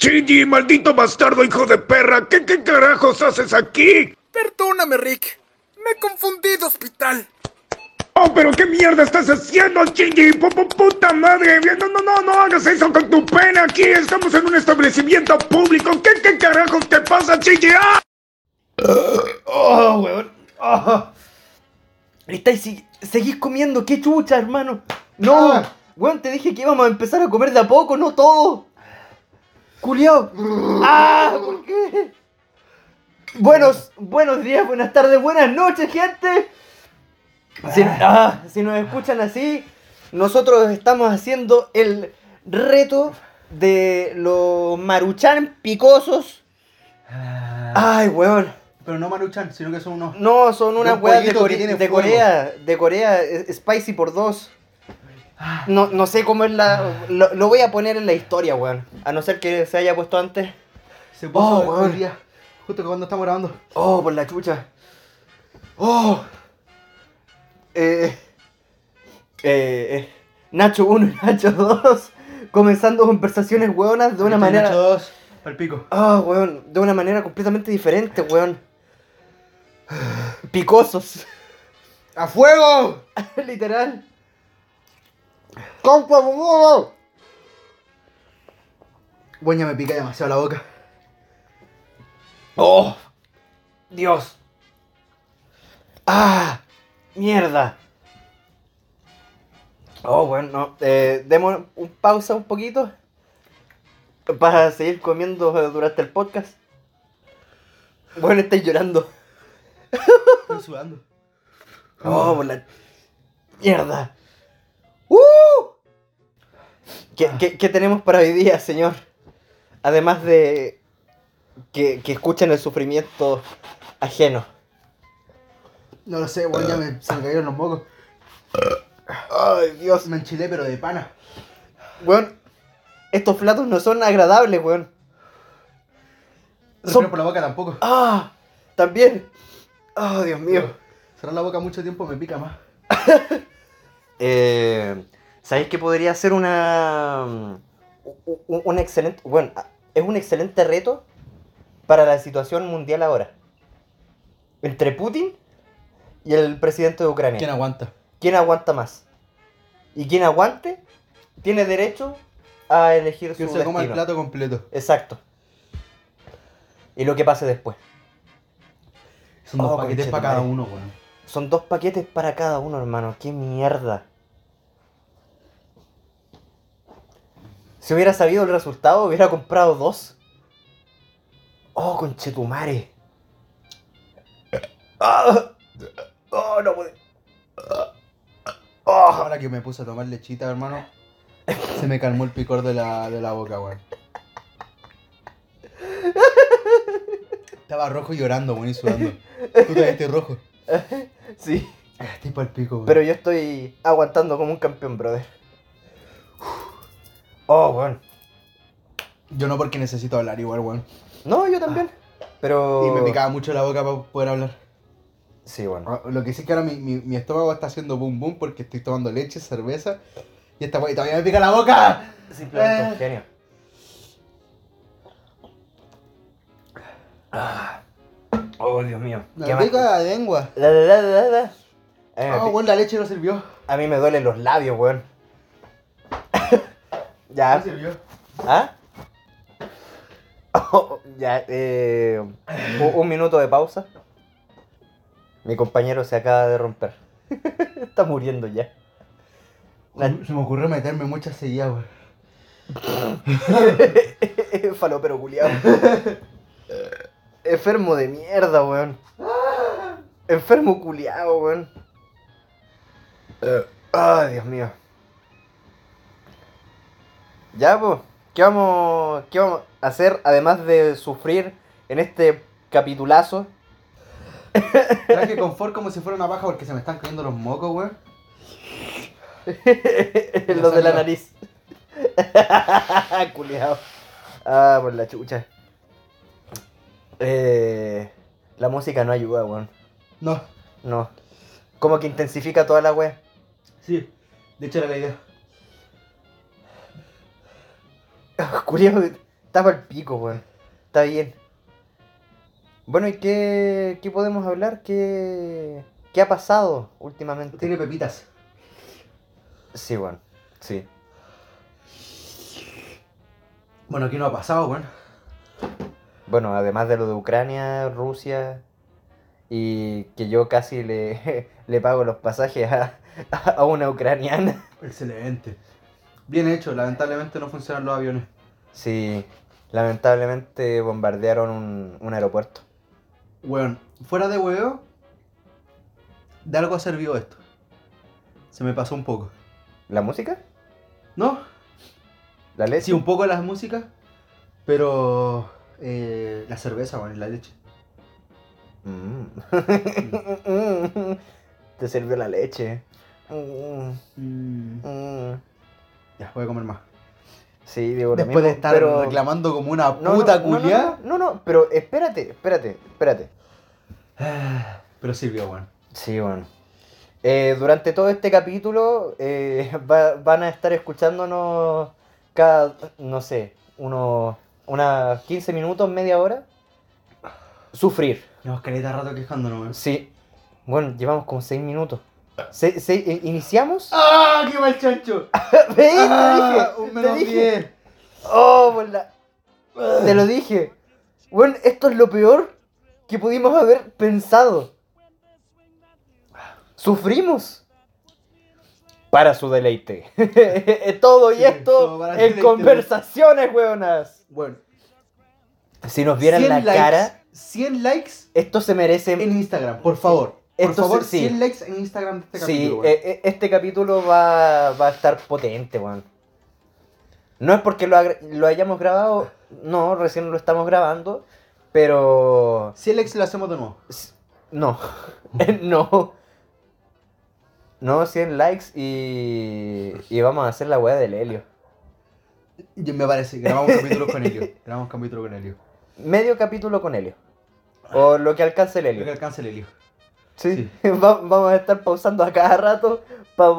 Shinji, maldito bastardo hijo de perra, ¿qué, qué carajos haces aquí? Perdóname, Rick. Me confundí de hospital. Oh, pero qué mierda estás haciendo, Shinji, Pu- pu- puta madre. No, no, no, no hagas eso con tu pena aquí. Estamos en un establecimiento público. ¿Qué, qué carajos te pasa, Shinji? ¡Ah! Oh, weón. Oh. Estáis, si- seguís comiendo, qué chucha, hermano. No, Ah. weón, te dije que íbamos a empezar a comer de a poco, no todo. Culiao. Ah, ¿por qué? Buenos, buenos días, buenas tardes, buenas noches, gente. Si, ah, si nos escuchan así, nosotros estamos haciendo el reto de los maruchan picosos. Ay, weón. Pero no Maruchan, sino que son unos. No, son unas un weas de, Core- de. Corea. De Corea, eh, Spicy por dos. No, no sé cómo es la. Lo, lo voy a poner en la historia, weón. A no ser que se haya puesto antes. Se puso Oh, weón. día, justo cuando estamos grabando. Oh, por la chucha. Oh. Eh. Eh. eh, Nacho 1 y Nacho 2. Comenzando conversaciones, weonas, de una Este manera. Nacho dos, pa'l pico. Ah, weón. De una manera completamente diferente, weón. Picosos. ¡A fuego! Literal. ¡Compa, boludo! Bueno, ya me pica demasiado la boca. ¡Oh! ¡Dios! ¡Ah! ¡Mierda! Oh, bueno, no. Eh, demos un pausa un poquito. Para seguir comiendo eh, durante el podcast. Bueno, estáis llorando. Estoy sudando. Oh, por la mierda. ¡Uh! ¿Qué, qué, qué tenemos para hoy día, señor? Además de que, que escuchen el sufrimiento ajeno. No lo sé, weón, ya me, se me cayeron los mocos. Ay, Dios. Me enchilé, pero de pana. Weón, estos platos no son agradables, weón. No Son- por la boca tampoco. Ah, también. Oh, Dios mío. Cerrar la boca mucho tiempo me pica más. Eh, ¿Sabéis que podría ser una. un- un- excelente. Bueno, es un excelente reto para la situación mundial ahora. Entre Putin y el presidente de Ucrania. ¿Quién aguanta? ¿Quién aguanta más? Y quien aguante tiene derecho a elegir Que su se coma el plato completo. Exacto. Y lo que pase después. Son dos Oh, paquetes para cada uno, weón. Son dos paquetes para cada uno, hermano. ¡Qué mierda! Si hubiera sabido el resultado, hubiera comprado dos. ¡Oh, conchetumare! ¡Ah! ¡Oh, no puede! ¡Oh! Ahora que me puse a tomar lechita, hermano, se me calmó el picor de la, de la boca, weón. Estaba rojo llorando, weón, y sudando. Tú estás rojo. Sí, Ah, Estoy pa'l pico, weón. pero yo estoy aguantando como un campeón, brother. ¡Oh, weón! Yo no porque necesito hablar igual, weón. No, yo también. Pero... Y me picaba mucho la boca para poder hablar. Sí, bueno. Ah, Lo que sí es que ahora mi, mi, mi estómago está haciendo boom boom porque estoy tomando leche, cerveza. Y esta weá y todavía me pica la boca. Simplemente un Eh. genio. Ah. Oh, Dios mío. Me pica la lengua. La, la, la, la, me Ah, pi- weón, la leche no sirvió. a mí me duelen los labios, weón. ya. No sirvió. ¿Ah? Oh, ya, eh, un, un minuto de pausa. Mi compañero se acaba de romper. Está muriendo ya. La- Se me ocurrió meterme muchas seguidas, weón. Falopero culiado. Enfermo de mierda, weón. Enfermo culiado, weón. Ay, Dios mío. Ya, pues. ¿Qué vamos, ¿Qué vamos a hacer además de sufrir en este capitulazo? Traje confort como si fuera una paja porque se me están cayendo los mocos, weón. Los de la nariz. Culeado. Ah, por la chucha. Eh, la música no ayuda, weón. No. No. Como que intensifica toda la wea. Sí. De hecho era la idea. Está para el pico, weón. Está bien. Bueno, ¿y qué, qué podemos hablar? ¿Qué, ¿Qué ha pasado últimamente? Tiene pepitas. Sí, weón. Sí. Bueno, aquí no ha pasado, weón. Bueno, además de lo de Ucrania, Rusia, y que yo casi le, le pago los pasajes a, a una ucraniana. Excelente. Bien hecho, lamentablemente no funcionan los aviones. Sí, lamentablemente bombardearon un, un aeropuerto. Weón, fuera de huevo, de algo ha servido esto. Se me pasó un poco. ¿La música? ¿No? ¿La leche? Sí, un poco las músicas, pero eh, la cerveza, weón, y la leche. Mm. Te sirvió la leche. Mm, mm. Ya, voy a comer más. Sí, digo Después mismo, de estar pero- reclamando como una No, puta no, no, culiá. No, no, no, pero espérate, espérate, espérate. Pero sirvió, weón. Sí, bueno. Eh, durante todo este capítulo eh, va- van a estar escuchándonos cada, no sé, unos, unas 15 minutos, media hora. Sufrir. Llevamos caleta rato quejándonos, weón. Sí. Bueno, llevamos como 6 minutos. Se- se- eh, ¿Iniciamos? ¡Ah! ¡Qué mal chancho! ¡Ah! te Un dije, menos te dije. 10. Oh, por la- Te lo dije. Bueno, esto es lo peor que pudimos haber pensado. Sufrimos. Para su deleite. todo y Sí, esto todo en conversaciones, weonas. Bueno, Si nos vieran 100 la likes, cara, 100 likes esto se merece. en Instagram, por favor. Por Esto favor, sí, sí. 100 likes en Instagram de este sí, capítulo, weón. eh, eh, este capítulo va, va a estar potente, weón. No es porque lo, lo hayamos grabado, no, recién lo estamos grabando, pero 100 likes lo hacemos de nuevo. No, no. No, 100 likes y, y vamos a hacer la weá del helio. Yo- Me parece, grabamos capítulos con Helio. Grabamos capítulos con Helio. Medio capítulo con helio. O lo que alcance el Creo que helio. alcance el Helio. Sí. Va- vamos a estar pausando a cada rato. pa-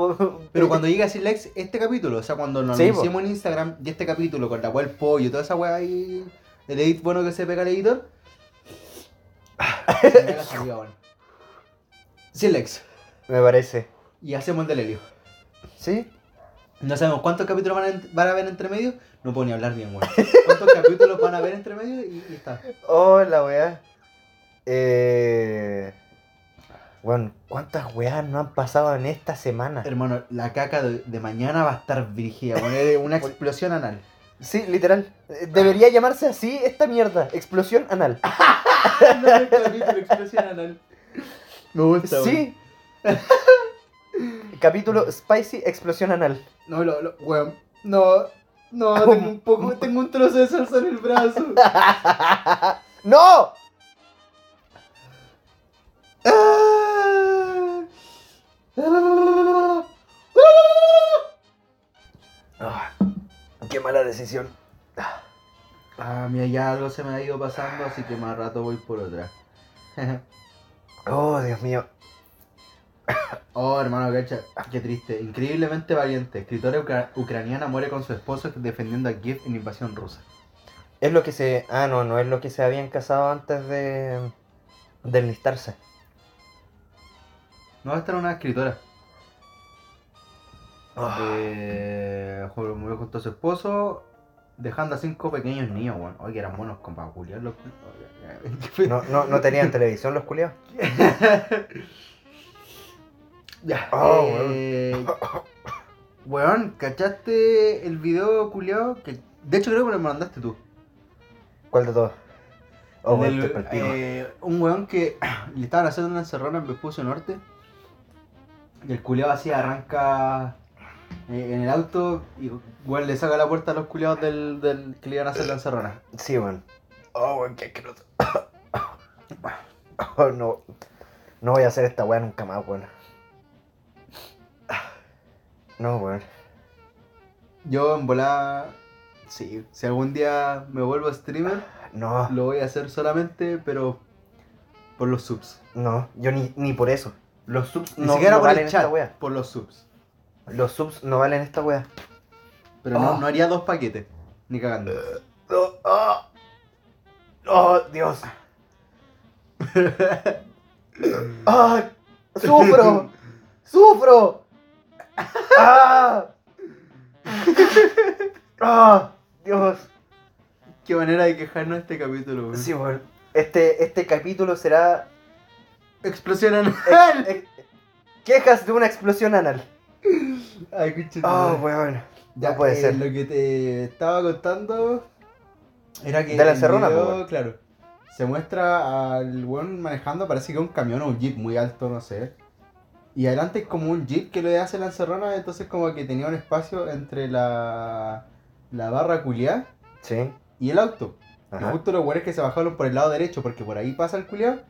Pero cuando llegue a 100 likes, este capítulo, o sea, cuando nos Sí, anunciemos en Instagram y este capítulo con la cual pollo y toda esa weá ahí, el edit bueno que se pega el editor. weón. 100 likes. Me parece. Y hacemos el del Helio. ¿Sí? No sabemos cuántos capítulos van a, van a ver entre medio. No puedo ni hablar bien, weón. ¿Cuántos capítulos van a ver entre medio? Y, y está. Oh, la weá. Eh... Bueno, ¿cuántas weas no han pasado en esta semana? Hermano, la caca de, de mañana va a estar virgida, una explosión anal. Sí, literal. Eh, Debería llamarse así esta mierda. Explosión anal. No, capítulo explosión anal. Me gusta. Sí. Capítulo Spicy Explosión Anal. No, lo, lo, weón. No, no, tengo un poco, tengo un trozo de salsa en el brazo. ¡No! Ah, qué mala decisión. Ah, mira, ya algo se me ha ido pasando, así que más rato voy por otra. Oh, Dios mío. Oh, hermano, cacha, qué triste. Increíblemente valiente. Escritora ucra- ucraniana muere con su esposo defendiendo a Kiev en invasión rusa. Es lo que se. Ah, no, no es lo que se habían casado antes de. de enlistarse. No, esta era una escritora. Eh, ju- murió junto a su esposo, dejando a cinco pequeños niños, weón. Oye, que eran buenos con para culiarlos. No, no, no tenían televisión los culiados. Ya. Oh, eh, weón, ¿cachaste el video culiado? Que de hecho creo que me lo mandaste tú. ¿Cuál de todos? Oh, El eh, un weón que le estaban haciendo una encerrona en Vespucio Norte. Y el culiado así arranca eh, en el auto y weón le saca la puerta a los culiados del, del que le iban a hacer la encerrona. Sí, weón. Oh, weón, qué asqueroso. Oh, no. No voy a hacer esta weá nunca más, weón. No, weón. Yo en volada, sí, si algún día me vuelvo streamer, No, lo voy a hacer solamente, pero por los subs. no, yo ni, ni por eso. Los subs Ni no, siquiera no por valen el chat, esta weá. por los subs. Los subs no valen esta weá. Pero no, Oh. no haría dos paquetes, ni cagando. Oh, oh. Oh, Dios. ¡Ah! ¡Sufro! ¡Sufro! ¡Ah! ¡Ah! Dios. Qué manera de quejarnos este capítulo, weón. Sí, bueno. Este, este capítulo será Explosión anal. ex- ex- quejas de una explosión anal. Ay, qué chido. Oh, weón. Ya, no puede eh, ser. Lo que te estaba contando era que. De la encerrona, video, claro. Se muestra al weón manejando, parece que un camión o un jeep muy alto, no sé. Y adelante es como un jeep que le hace la encerrona, entonces como que tenía un espacio entre la, la barra culiá Sí. y el auto. Y justo los weones que se bajaron por el lado derecho, porque por ahí pasa el culiá.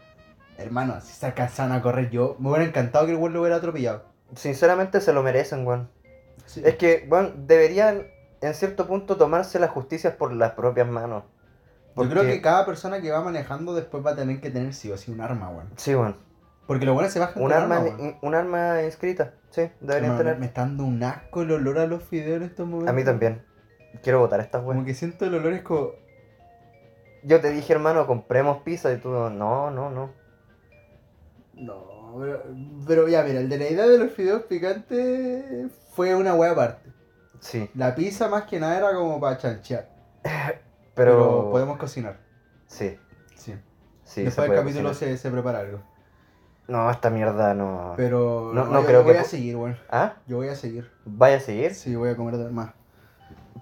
Hermano, si se alcanzan a correr yo, me hubiera encantado que el weón lo hubiera atropellado. Sinceramente se lo merecen, weón. Sí. Es que, weón, deberían en cierto punto tomarse las justicias por las propias manos. Yo creo que cada persona que va manejando después va a tener que tener sí o sí un arma, weón. Sí, weón. Porque los buenos se bajan Un arma, in- un arma inscrita. Sí, deberían Hermano, tener. Me está dando un asco el olor a los fideos en estos momentos. A mí también. Quiero votar estas Como weón. que siento el olor es como... Yo te dije, hermano, compremos pizza y tú, no, no, no. No, pero, pero ya, mira, el de la idea de los fideos picantes fue una wea aparte. Sí, La pizza más que nada era como para chanchear. pero... Pero, podemos cocinar. Sí, Sí. sí. Después del capítulo cocinar. se, se prepara algo. No, esta mierda no... Pero No- no yo, creo yo voy que a seguir, weón. ¿Ah? Yo voy a seguir. ¿Vaya a seguir? Sí, voy a comer más.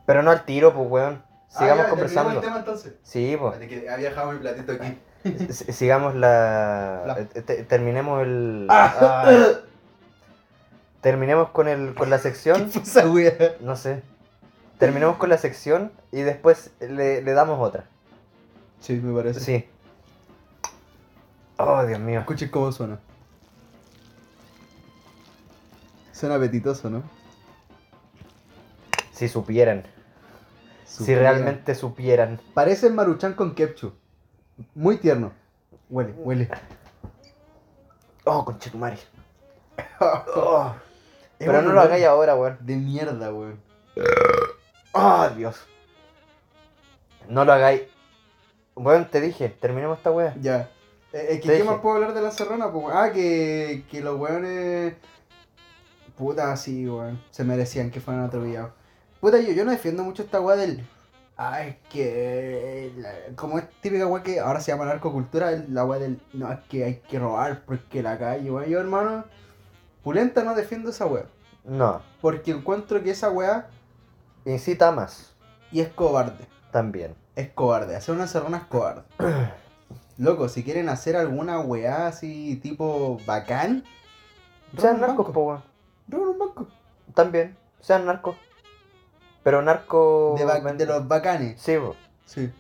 Pero no al tiro, pues, weón. Sigamos Ah, ya, conversando. el tema entonces. Sí, pues. Había dejado mi platito aquí. Sigamos la... La- eh, te- terminemos el... Ah. Ah. Terminemos con, el, con la ¿Qué sección. No sé. Terminemos con la sección y después le, le damos otra. Sí, me parece. Sí. Oh, Dios mío. Escuchen cómo suena. Suena apetitoso, ¿no? Si supieran. Si realmente supieran. Parece maruchan con ketchup. Muy tierno. Huele, huele. Oh, conchetumare. Oh, Pero no lo hagáis ahora, weón. De mierda, weón. Oh, Dios. No lo hagáis. Weón, te dije, terminemos esta wea. Ya. Eh, eh, ¿qué, ¿Qué dije. más puedo hablar de la serrana? Pues, ah, que, que los weones. Puta, sí, weón. Se merecían que fueran atropellados. Puta, yo, yo no defiendo mucho esta weá del. Ah, es que. la- como es típica weá que ahora se llama narcocultura, el- la weá del. No, es que hay que robar porque la calle, weón. Yo, hermano. Pulenta no defiendo esa weá. No. Porque encuentro que esa weá. Incita más. Y es cobarde. También. Es cobarde, hacer una serrana es cobarde. Loco, si quieren hacer alguna weá así tipo bacán, Sean un narcos, banco. po, weón. roben un banco. También. Sean narcos. Pero narco. De, ba- de los bacanes. Sí, po. Sí.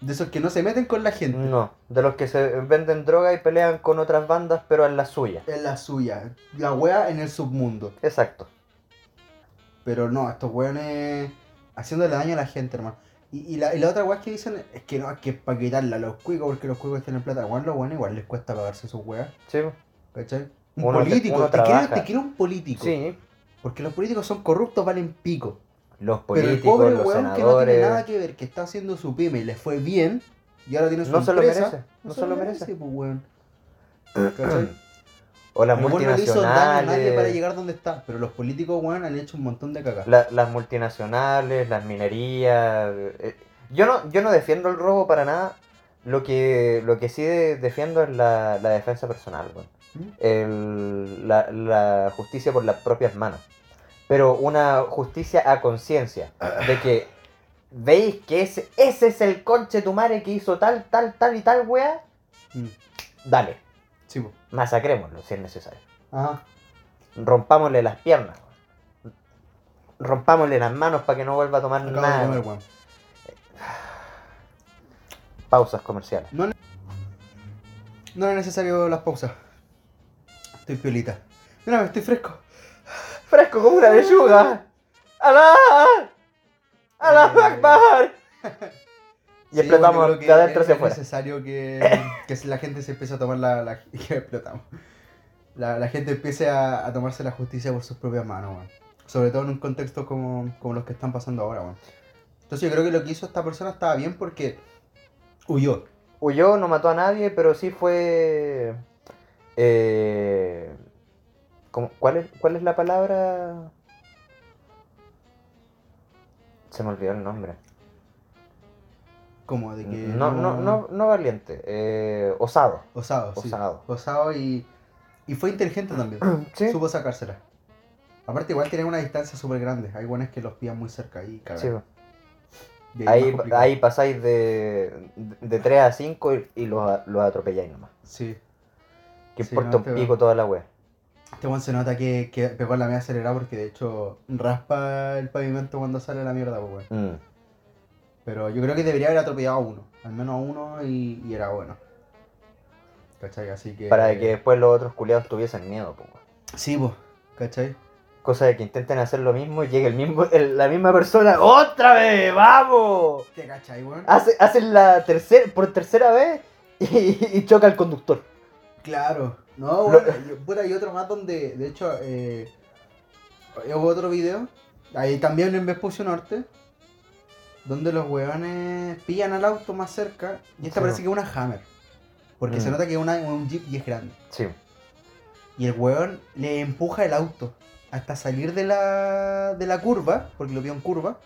De esos que no se meten con la gente. No. De los que se venden droga y pelean con otras bandas, pero en la suya. Es la suya. La weá en el submundo. Exacto. Pero no, estos weones haciéndole daño a la gente, hermano. Y, y la, y la otra weá que dicen es que no, es que para quitarla a los cuicos porque los cuicos tienen plata. Weón, los weones igual les cuesta pagarse sus weas. Sí. ¿Cachai? Un Uno político, te, te quiero un político. Sí. Porque los políticos son corruptos, valen pico. Los Pero el políticos, pobre los weón que no senadores. tiene nada que ver, que está haciendo su pyme y le fue bien, y ahora tiene su No se lo empresa, merece, no se lo merece. pues weón. O las weón no le hizo daño a nadie multinacionales. para llegar donde está, pero los políticos, weón, han hecho un montón de cagadas. la- las multinacionales, las minerías. eh, yo no, yo no defiendo el robo para nada. Lo que, lo que sí de- defiendo es la, la defensa personal, weón. ¿Mm? El- la, la justicia por las propias manos. Pero una justicia a conciencia. De que veis que ese, ese es el conche tu madre que hizo tal, tal, tal y tal, weá. Mm. Dale, Sí, masacrémoslo si es necesario. Ajá. Rompámosle las piernas. Rompámosle las manos para que no vuelva a tomar Acabo de nada. comer, weón. Pausas comerciales. No era necesario las pausas. Estoy piolita. Mira, estoy fresco. Fresco como una lechuga. ¡Alá! ¡Alá Eh. Akbar! Y Sí, explotamos bueno, de adentro es- hacia es necesario que, que la gente se empiece a tomar la... la que explotamos. La, la gente empiece a, a tomarse la justicia por sus propias manos, weón. Sobre todo en un contexto como, como los que están pasando ahora, weón. Entonces yo creo que lo que hizo esta persona estaba bien porque huyó. Huyó, no mató a nadie, pero sí fue. Eh, ¿cómo- cuál, es, ¿Cuál es la palabra? Se me olvidó el nombre. Como de que. No, no, no, no valiente, eh, osado. Osado, sí. Osado. Osado y. Y fue inteligente también. Sí. Supo sacársela. Aparte, igual tiene una distancia súper grande. Hay buenos que los pillan muy cerca y cagan. Sí, ahí, complicado. ahí pasáis de, de 3 a 5 y, y los, los atropelláis nomás. Sí. Que importa un te pico toda la wea. Este weón se nota que, que pegó la media acelerada porque de hecho raspa el pavimento cuando sale la mierda, pues, weón. Mm. Pero yo creo que debería haber atropellado a uno. Al menos a uno y, y era bueno. ¿Cachai? Así que. Para que después los otros culiados tuviesen miedo, weón. Sí, pues. ¿Cachai? Cosa de que intenten hacer lo mismo y llegue el mismo, el- la misma persona. ¡Otra vez! ¡Vamos! ¿Te cachai, weón? Hace, hacen la tercera, por tercera vez y, y choca al conductor. Claro. No, bueno, yo- puta, hay otro más donde, de hecho, eh, hubo otro video, ahí también en Vespucio Norte, donde los weones pillan al auto más cerca, y esta Sí. parece que es una Hammer, porque Mm. se nota que es una- un Jeep y es grande. Sí. Y el weón le empuja el auto hasta salir de la, de la curva, porque lo vio en curva,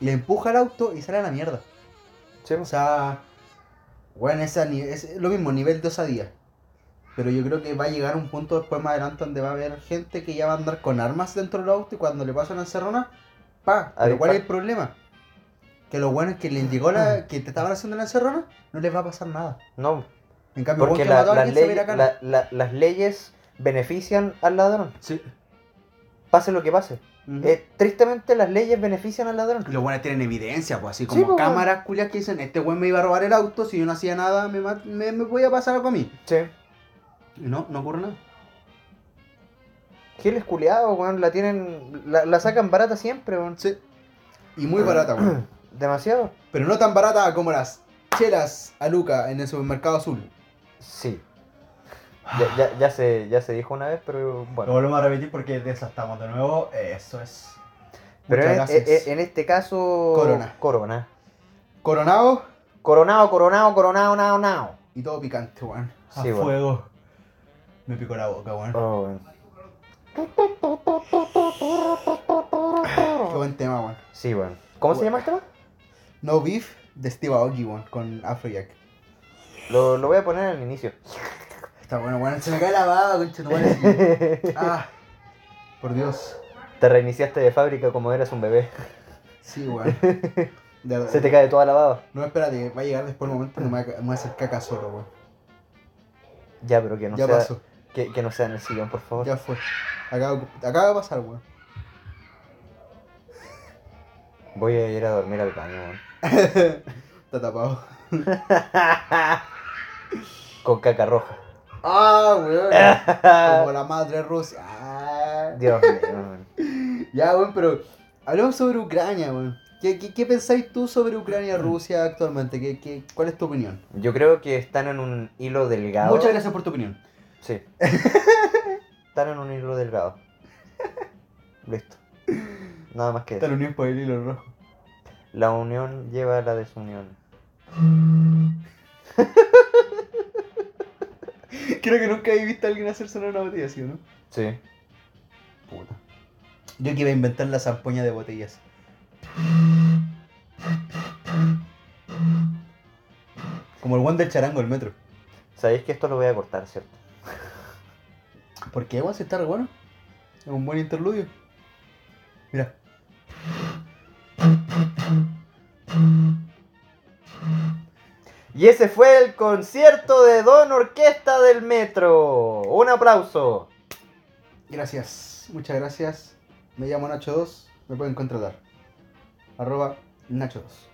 le empuja el auto y sale a la mierda. Sí, O sea, bueno, es lo mismo, nivel de osadía. Pero yo creo que va a llegar un punto después más adelante donde va a haber gente que ya va a andar con armas dentro del auto y cuando le pasa una encerrona, pa. Pero ¿cuál es el problema? Que los buenos que les llegó la. que te estaban haciendo la encerrona, no les va a pasar nada. No, En cambio, porque la- mató a las, alguien se va a ir leyes, a cana. la- la- las leyes benefician al ladrón. Sí. Pase lo que pase. Eh, tristemente las leyes benefician al ladrón. Y los buenos tienen evidencia, pues así Sí, como pues, cámaras culias que dicen, este buen me iba a robar el auto, si yo no hacía nada, me, me, me voy a pasar algo a mí. Sí. Y no, no ocurre nada. Giles culiados, weón, la tienen. La, la sacan barata siempre, weón. Sí. Y muy barata, weón. Demasiado. Pero no tan barata como las chelas a Luca en el supermercado azul. Sí. Ya, ya, ya se, ya se dijo una vez, pero Lo bueno. volvemos a repetir porque desastamos de nuevo. Eso es. Pero Muchas en, gracias. en- en este caso. Corona. Corona. Coronado Coronado, coronado, coronado, nao, nao. y todo picante, weón. A Sí, fuego. Me picó la boca, weón. Oh, weón. Qué buen tema, weón. Sí, weón. ¿Cómo se llama el tema? No Beef de Steve Aoki, weón, con Afrojack. Lo, lo voy a poner al inicio. Está bueno, weón. Se me cae la baba, concha tu madre. Ah, por Dios. Te reiniciaste de fábrica como eras un bebé. Sí, weón. De verdad. Se te cae toda la baba. No, espérate, va a llegar después el momento en que me voy a- me voy a hacer caca solo, weón. Ya, pero que no ya sea. pasó, Que, que no sea en el sillón, por favor. ya fue. Acaba, acaba de pasar, weón. Voy a ir a dormir al baño, weón. Está tapado. Con caca roja. Ah, weón. Como la madre Rusia. Ah. Dios mío, weón. Ya, weón, pero hablemos sobre Ucrania, weón. ¿Qué, qué, qué pensáis tú sobre Ucrania y Rusia actualmente? ¿Qué, qué, ¿Cuál es tu opinión? Yo creo que están en un hilo delgado. Muchas gracias por tu opinión. Sí. están en un hilo delgado. Listo. Nada más que Está eso. la unión por el hilo rojo. La unión lleva a la desunión. Creo que nunca he visto a alguien hacer sonar una botella así, ¿o ¿no? Sí. Puta. Yo que iba a inventar la zampoña de botellas. Como el one del charango del metro. Sabéis que esto lo voy a cortar, ¿cierto? ¿Por qué, weón? Si está re bueno. Es un buen interludio. Mira. Y ese fue el concierto de Don Orquesta del Metro. Un aplauso. Gracias. Muchas gracias. Me llamo Nacho2. Me pueden contratar. Arroba Nacho2.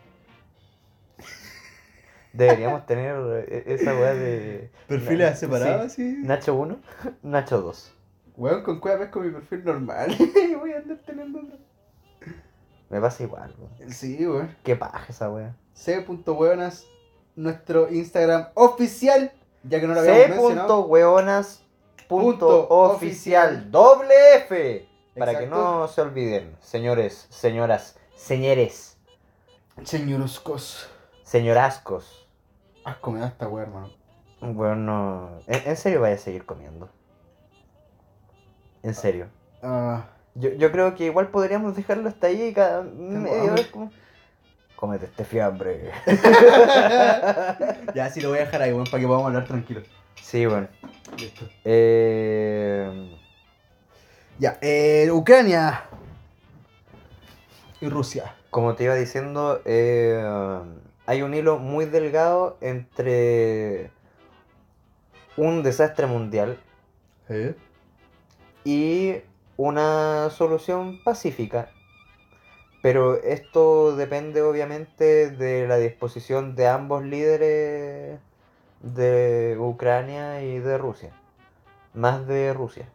Deberíamos tener eh, esa weá de. Perfiles Na- separados, sí. sí. Nacho 1, Nacho 2. Weón, con cueva vez con mi perfil normal. voy a andar teniendo otro. Me pasa igual, weón. Sí, weón. Qué paja esa weá. C.hueonas, nuestro Instagram oficial, ya que no lo habíamos mencionado. C.hueonas. Punto oficial oficial. doble F para que no se olviden señores señoras señores Señoruscos. Señorascos. Asco me da esta weá, hermano. Bueno, ¿en, en serio vaya a seguir comiendo? En serio. Ah, Yo, yo creo que igual podríamos dejarlo hasta ahí y cada media vez como... Cómete este fiambre. ya, sí, lo voy a dejar ahí, weón, para que podamos hablar tranquilos. Sí, bueno. Listo. Eh... Ya, eh, Ucrania. Y Rusia. Como te iba diciendo, eh, hay un hilo muy delgado entre un desastre mundial ¿Eh? y una solución pacífica. Pero esto depende obviamente de la disposición de ambos líderes de Ucrania y de Rusia. Más de Rusia.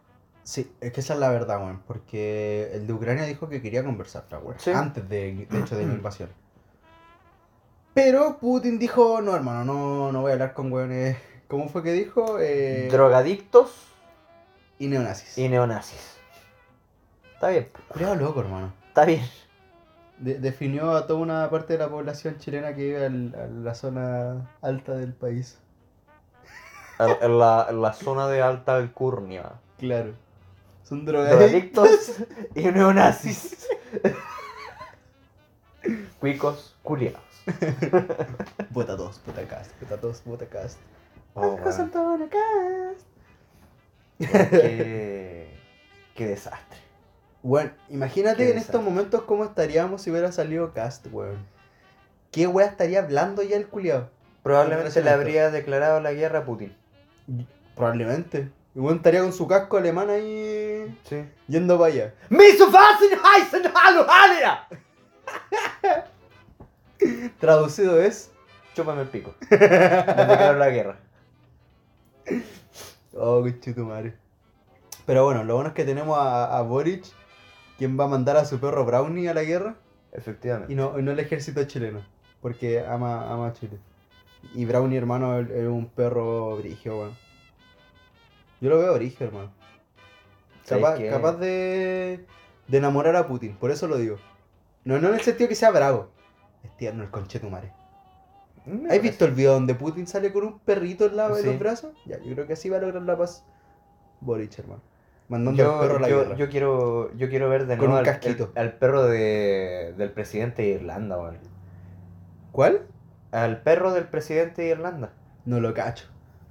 Sí, es que esa es la verdad, weón. Porque el de Ucrania dijo que quería conversar, weón. Sí. Antes de, de hecho de la invasión. Pero Putin dijo, no, hermano, no, no voy a hablar con weones. ¿Cómo fue que dijo? Eh, Drogadictos y neonazis. y neonazis. Está bien, Cuidado loco, hermano. está bien. De- definió a toda una parte de la población chilena que vive a la zona alta del país. En, en la, en la zona de alta alcurnia. Claro. Son drogadictos. Drogadictos y neonazis. Cuicos culiados. Vota dos, vota cast. Vota dos, vota cast. Oh, José weón. Antonio Cast. qué, qué desastre. Bueno, imagínate Qué en estos momentos cómo estaríamos si hubiera salido Cast, weón. ¿Qué weá estaría hablando ya el culiado? Probablemente le Impresionante. habría declarado la guerra a Putin. Probablemente. Y weón estaría con su casco alemán ahí Sí. yendo para allá. ¡Miso heißen Hallo Halia! Traducido es. Chúpame el pico. Le declaro la guerra. Oh, qué madre. Pero bueno, lo bueno es que tenemos a, a Boric, quien va a mandar a su perro Brownie a la guerra. Efectivamente. Y no, y no el ejército chileno. Porque ama, ama a Chile. Y Brownie, hermano, es un perro brigio, weón. Yo lo veo brigio, hermano. ¿Sabes Capaz, capaz de, de enamorar a Putin, por eso lo digo. No, no en el sentido que sea bravo. Es tierno el conchetumare. Me ¿Has visto el video donde Putin sale con un perrito en, la, en Sí. los brazos? Ya, yo creo que así va a lograr la paz Boric, hermano. Mandando al Yo, perro a la yo, guerra. yo quiero, yo quiero ver de Con nuevo un al, el- al perro de, del presidente de Irlanda, weón. ¿Cuál? Al perro del presidente de Irlanda. No lo cacho.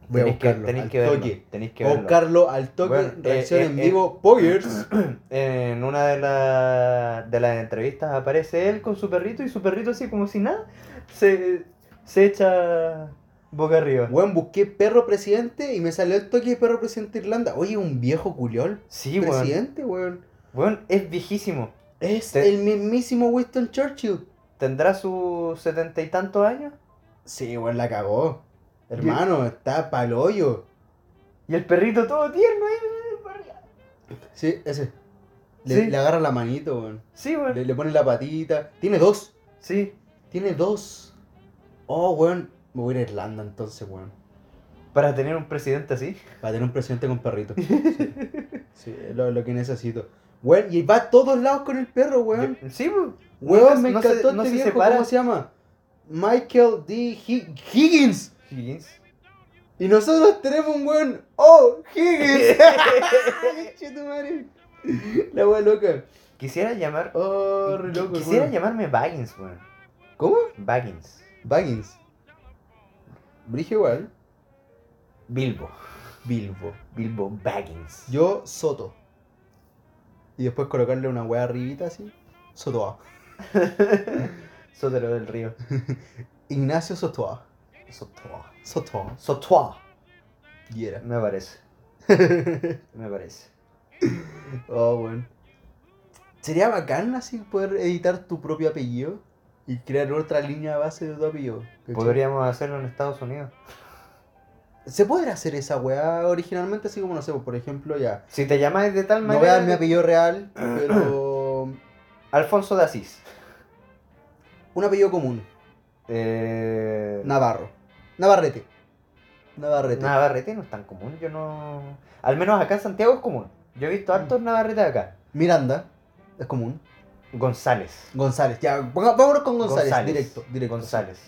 Voy a Tenéis que, buscarlo. al que verlo. toque. Tenéis que verlo. buscarlo al toque. Bueno, eh, reacción eh, en eh. vivo. Poggers. En una de, la- de las entrevistas aparece él con su perrito y su perrito así como si nada se, se echa boca arriba. Weón, busqué perro presidente y me salió el toque de perro presidente de Irlanda. Oye, un viejo culiol. Sí, weón. presidente, weón. Weón, es viejísimo. Es Te- el mismísimo Winston Churchill. ¿Tendrá sus setenta y tantos años? Sí, weón, la cagó. Hermano, está pa'l hoyo. Y el perrito todo tierno ahí. Sí, ese. Le, Sí. le agarra la manito, weón. Sí, weón. Le, le pone la patita. Tiene dos. Sí. Tiene dos. Oh, weón. Me voy a ir a Irlanda entonces, weón. Para tener un presidente así. Para tener un presidente con perrito. Sí, sí es lo, lo que necesito. Weón, y va a todos lados con el perro, weón. Sí, weón. Weón, me se- no se- encantó no este se viejo. ¿Cómo se llama? Michael D. Hig- Higgins. Higgins. Y nosotros tenemos un weón. ¡Oh! ¡Higgins! La wea loca. Quisiera llamar. Oh, re loco. Quisiera llamarme Baggins, weón. ¿Cómo? Baggins. Baggins. Brigio igual. Bilbo. Bilbo. Bilbo Baggins. Yo, Soto. Y después colocarle una wea arribita así. Sotoa. Sotero del río. Ignacio Sotoa. Sotoa. Sotoa. Sotoa. Y era. Me parece. Me parece. Oh, bueno. Sería bacán así poder editar tu propio apellido y crear otra línea base de tu apellido. ¿cachai? Podríamos hacerlo en Estados Unidos. ¿Se podrá hacer esa weá originalmente así como no sé, por ejemplo ya? Si te llamáis de tal No manera. voy a dar mi apellido real, pero Alfonso de Asís. un apellido común. Eh... Navarro. Navarrete. Navarrete. Navarrete no es tan común. Yo no. Al menos acá en Santiago es común. Yo he visto hartos Navarrete acá. Miranda. Es común. González. González, ya, vámonos con González, González. directo, directo. González.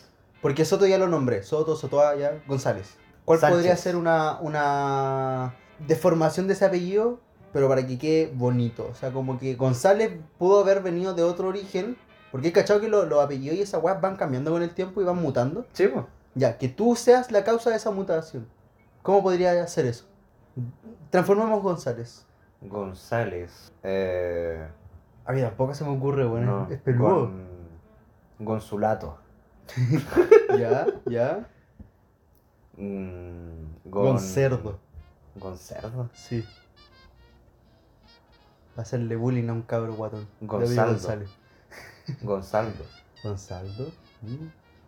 Porque Soto ya lo nombré, Soto, Sotoa, ya, González. ¿Cuál Sánchez. podría ser una, una deformación de ese apellido, pero para que quede bonito? O sea, como que González pudo haber venido de otro origen, porque he cachado que lo- los apellidos y esas weas van cambiando con el tiempo y van mutando. Sí, pues. Ya, que tú seas la causa de esa mutación. ¿Cómo podría hacer eso? Transformemos González. González. Eh, A mí tampoco se me ocurre, bueno, no, es peludo. Gonzulato. Ya, ya. Mm, gon- Goncerdo. Goncerdo. Sí. Va a hacerle bullying a un cabro guatón. Gonzaldo. González. Gonzaldo. Gonzaldo. Mm,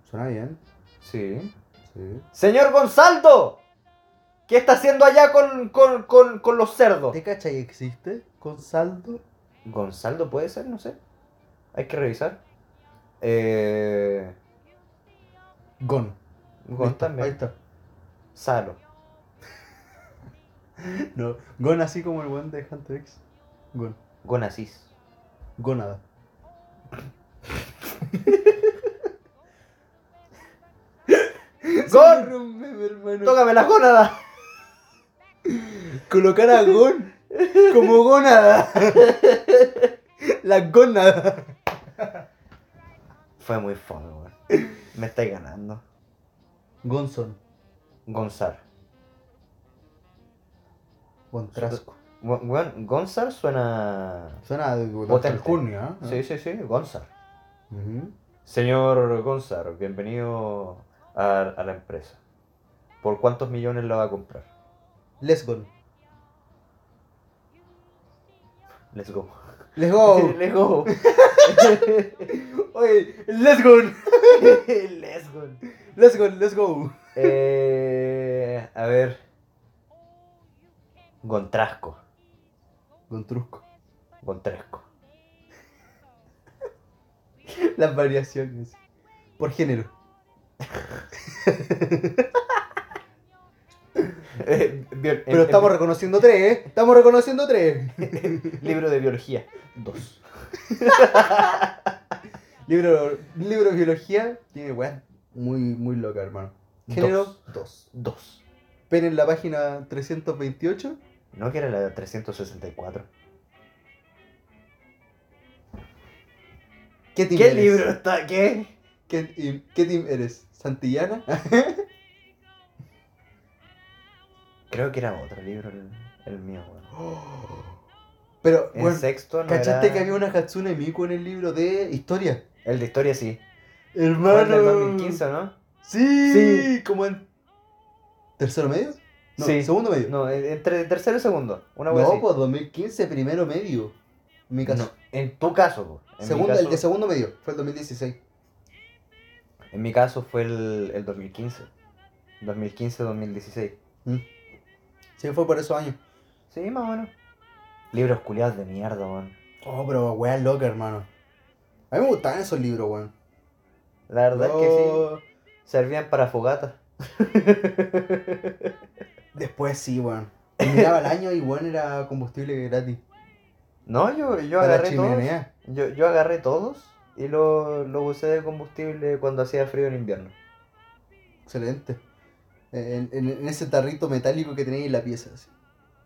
Suena bien. Sí. Sí. Señor Gonzaldo. ¿Qué está haciendo allá con, con, con, con los cerdos? ¿Te cachai existe? Gonzaldo. Gonzaldo puede ser, no sé. Hay que revisar. Eh, Gon. Gon Listo, también. Ahí está. Salo. No. Gon así como el buen de Hunter X. Gon. Gonasís. Gónada. ¡Gon! ¡Tócame la gónada! Colocar a Gon como gónada. La gónada. Fue muy fome, weón. Me estáis ganando. Gonzon. Gonzar. Gontrasco. Weón, Gonzar suena. Suena de. Alcurnia, ¿eh? Sí, sí, sí, Gonzar. Ujú. Señor Gonzar, bienvenido a, a la empresa. ¿Por cuántos millones la va a comprar? Lesgon. Let's go. Let's go. Let's go. Oye, let's go. Let's go. Let's go, let's go. Eh, a ver. Gontrasco. Gontrusco. Gontresco. Las variaciones. Por género. Eh, Pero en- estamos en- reconociendo tres, ¿eh? Estamos reconociendo tres. Libro de biología. Dos. Libro, libro de biología tiene weas muy, muy loca, hermano. Género 2. Dos. Pen en la página 328. ¿No que era la 364? ¿Qué ¿Qué libro está? ¿Qué? ¿Qué, team- qué team eres? ¿Santillana? Creo que era otro libro el, el mío, weón. Pero, En bueno, sexto no ¿cachaste era- que había una Hatsune Miku en el libro de historia? El de historia sí. Fue Hermano. el del 2015, ¿no? Sí, Sí. como en. ¿Tercero medio? No, Sí. segundo medio. No, en- entre tercero y segundo. Una No, así. pues 2015, primero medio. En mi caso. No, en tu caso, po. En, segundo, el de segundo medio, fue el 2016. En mi caso fue el, el 2015. 2015-2016. Sí, fue por esos años. Sí, más o menos. Libros culiados de mierda, weón. Oh, pero weá loca, hermano. A mí me gustaban esos libros, weón. La verdad es que sí. Servían para fogatas. Después sí, weón. Terminaba el año y weón era combustible gratis. No, yo, yo Para agarré todos. Yo, yo agarré todos y lo, lo usé de combustible cuando hacía frío en invierno. Excelente. En, en- en ese tarrito metálico que tenéis en la pieza, así.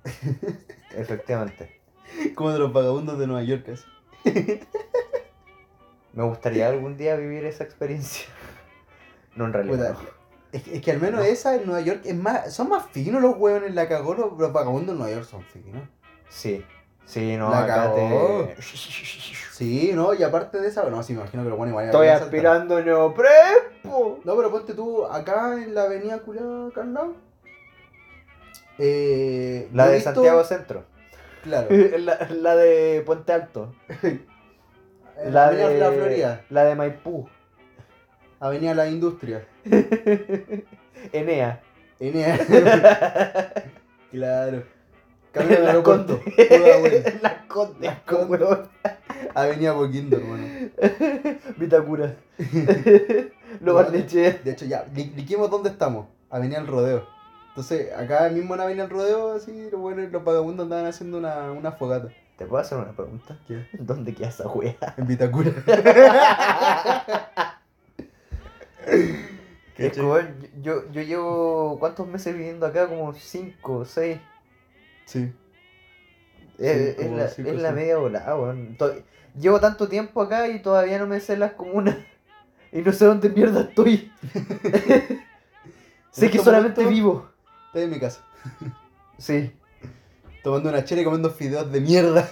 Efectivamente. Como de los vagabundos de Nueva York, así. Me gustaría algún día vivir esa experiencia. No, en realidad. Es, que- es que al menos esa en Nueva York es más, son más finos los huevos en la cagó, los, los vagabundos en Nueva York son finos. Sí. Sí, no, La acá cagó. te... Sí, no, y aparte de esa, no, sí, me imagino que los buenos igual Estoy aspirando neoprepo. No, pero ponte tú acá en la avenida Culada, acá al lado. Eh, La de visto- Santiago Centro. Claro. La, la de Puente Alto. La avenida de La Florida, La de Maipú. avenida La Industria. Enea. Enea. claro. Camino al La aeropuerto. Conde. Pudahuel. La Conde. La Conde. weón. Avenida Boquindo, hermano. Vitacura. Lo Barnechea. De hecho, ya, li- liquemos dónde estamos. Avenida El Rodeo. Entonces, acá mismo en Avenida El Rodeo, así, los buenos, los vagabundos andaban haciendo una, una fogata. ¿Te puedo hacer una pregunta? ¿Qué? ¿Dónde queda esa wea? En Vitacura. Weón, yo, yo llevo. ¿Cuántos meses viviendo acá? Como 5, 6. Sí. Es, la, es la media volada, weón. Llevo tanto tiempo acá y todavía no me sé las comunas. Y no sé dónde mierda estoy. sé que este solamente vivo. Estoy en mi casa. Sí. Tomando una chela y comiendo fideos de mierda.